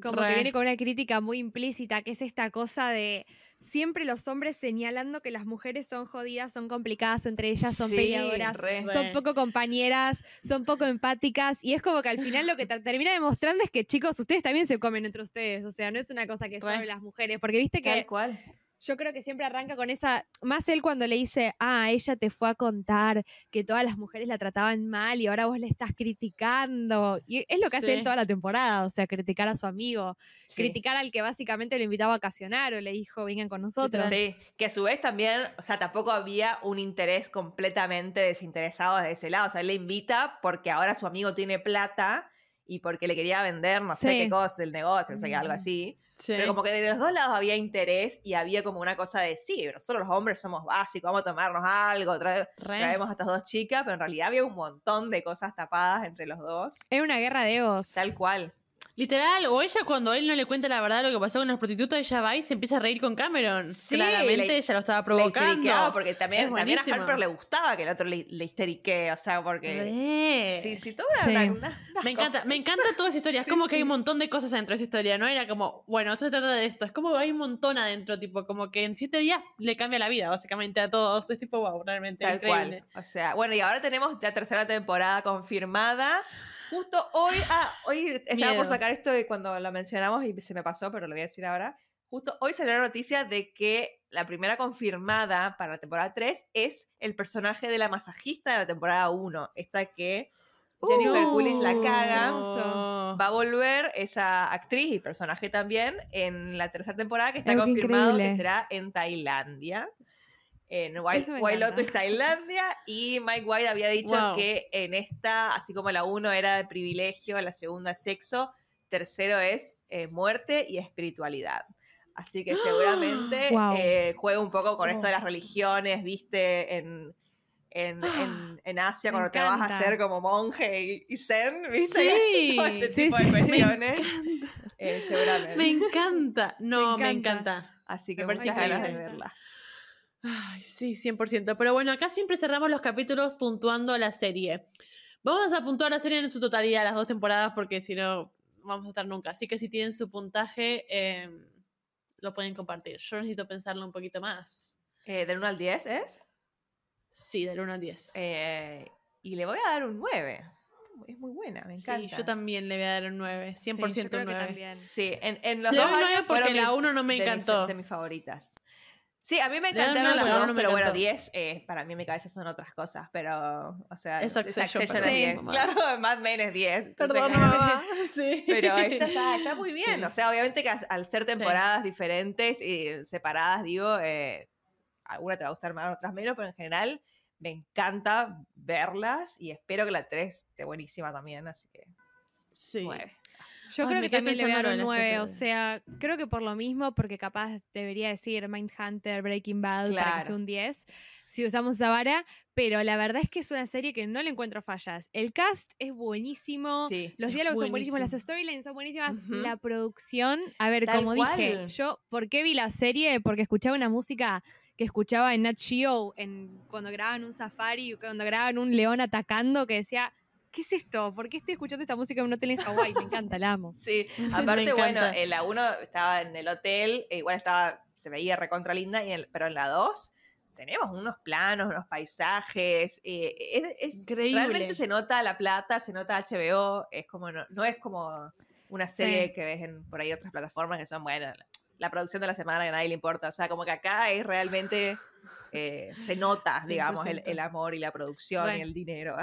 Como que viene con una crítica muy implícita, que es esta cosa de siempre los hombres señalando que las mujeres son jodidas, son complicadas entre ellas, son peleadoras, son poco compañeras, son poco empáticas. Y es como que al final lo que termina demostrando es que, chicos, ustedes también se comen entre ustedes. O sea, no es una cosa que solo las mujeres. Porque viste que. Tal cual yo creo que siempre arranca con esa, más él cuando le dice, ah, ella te fue a contar que todas las mujeres la trataban mal y ahora vos le estás criticando. Y es lo que hace él toda la temporada, o sea, criticar a su amigo, criticar al que básicamente lo invitaba a vacacionar o le dijo, vengan con nosotros. Sí, que a su vez también, o sea, tampoco había un interés completamente desinteresado de ese lado, o sea, él le invita porque ahora su amigo tiene plata y porque le quería vender no sé qué cosa del negocio, o sea, algo así. Pero como que de los dos lados había interés y había como una cosa de, sí, nosotros los hombres somos básicos, vamos a tomarnos algo, traemos a estas dos chicas, pero en realidad había un montón de cosas tapadas entre los dos. Era una guerra de egos. Tal cual. Literal, o ella cuando él no le cuenta la verdad de lo que pasó con los prostitutos, ella va y se empieza a reír con Cameron. Claramente ella lo estaba provocando. porque también, también, a Harper le gustaba que el otro le, le histerique, o sea, porque... Sí, sí, todo era Una, me encanta, me encanta toda esa historia. Es como que hay un montón de cosas dentro de esa historia, ¿no? Era como, bueno, esto se trata de esto. Es como hay un montón adentro, tipo, como que en siete días le cambia la vida, básicamente, a todos. Es tipo, wow, realmente Tal increíble. Cual. O sea, bueno, y ahora tenemos ya tercera temporada confirmada. Justo hoy, ah, hoy estaba por sacar esto cuando lo mencionamos y se me pasó, pero lo voy a decir ahora. Justo hoy salió la noticia de que la primera confirmada para la temporada 3 es el personaje de la masajista de la temporada 1. Esta que Jennifer Coolidge la caga. Va a volver esa actriz y personaje también en la tercera temporada que está confirmado que será en Tailandia en Wild, Lotus Tailandia y Mike White había dicho que en esta, así como la uno era de privilegio, la segunda sexo, tercero es eh, muerte y espiritualidad. Así que seguramente eh, juega un poco con esto de las religiones, viste, en, en, Asia cuando te vas a hacer como monje y, zen, ¿viste? Sí, ese tipo de cuestiones. Eh, seguramente. Me encanta. No, me encanta. Así que muchas ganas de verla. Ay, sí, 100%. Pero bueno, acá siempre cerramos los capítulos puntuando la serie. Vamos a puntuar la serie en su totalidad, las dos temporadas, porque si no, vamos a estar nunca. Así que si tienen su puntaje, em, lo pueden compartir. Yo necesito pensarlo un poquito más. Eh, ¿Del 1 al 10 es? Sí, del 1 al 10. Eh, y le voy a dar un 9. Es muy buena, me encanta. Sí, yo también le voy a dar un 9, 100% un 9. Sí, en, en los le dos 9 porque la 1 no me encantó. de mis favoritas. Sí, a mí me encantaron las dos, pero bueno, 10, eh, para mí en mi cabeza son otras cosas, pero, o sea, es Succession, es 10. Claro, Mad Men es 10. Perdón, sí. Pero esta está, está muy bien, o sea, obviamente que al ser temporadas diferentes y separadas, digo, eh, alguna te va a gustar más, otras menos, pero en general me encanta verlas y espero que la 3 esté buenísima también, así que... Sí. Yo creo que también le voy a dar un 9, o sea, creo que por lo mismo, porque capaz debería decir Mindhunter, Breaking Bad para que sea un 10, si usamos esa vara, pero la verdad es que es una serie que no le encuentro fallas. El cast es buenísimo, los diálogos son buenísimos, las storylines son buenísimas, la producción, a ver, como dije, yo, ¿por qué vi la serie? Porque escuchaba una música que escuchaba en Nat Geo en, cuando grababan un safari, cuando grababan un león atacando, que decía ¿qué es esto? ¿Por qué estoy escuchando esta música en un hotel en Hawái? Me encanta, la amo. Sí, aparte, bueno, en la 1 estaba en el hotel, e igual estaba, se veía recontra linda, y pero en la 2 tenemos unos planos, unos paisajes, eh, es, Increíble. Realmente se nota la plata, se nota HBO, es como, no, es como una serie que ves en, por ahí otras plataformas que son, bueno, la, producción de la semana que a nadie le importa, o sea, como que acá es realmente... Eh, se nota, digamos, el, amor y la producción y el dinero.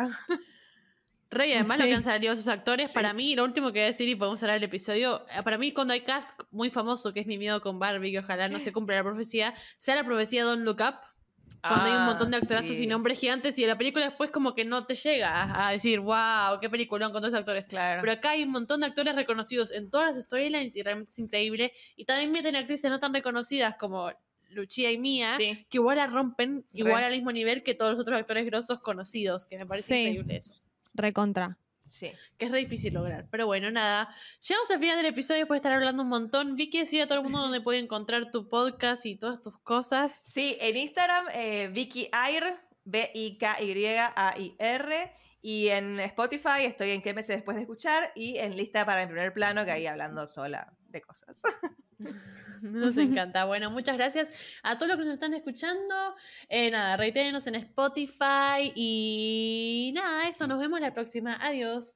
Rey, además lo que han salido sus actores, para mí, lo último que voy a decir y podemos cerrar el episodio, eh, para mí cuando hay cast muy famoso, que es mi miedo con Barbie, que ojalá no se cumpla la profecía, sea la profecía Don't Look Up, cuando hay un montón de ah, actorazos y nombres gigantes y la película después como que no te llega a decir, wow, qué película con dos actores. Claro. Pero acá hay un montón de actores reconocidos en todas las storylines y realmente es increíble. Y también meten actrices no tan reconocidas como Lucia y Mía, que igual la rompen, igual al mismo nivel que todos los otros actores grosos conocidos, que me parece increíble eso. Recontra. Sí. Que es re difícil lograr. Pero bueno, nada. Llegamos al final del episodio después de estar hablando un montón. Vicky, decir a todo el mundo dónde puede encontrar tu podcast y todas tus cosas. Sí, en Instagram, eh, Vicky Air, B-I-K-Y-A-I-R. Y en Spotify estoy en qué meses después de escuchar y en lista para el primer plano, que ahí hablando sola de cosas. Nos encanta. Bueno, muchas gracias a todos los que nos están escuchando. Eh, nada, reitérenos en Spotify y nada, eso, nos vemos la próxima. Adiós.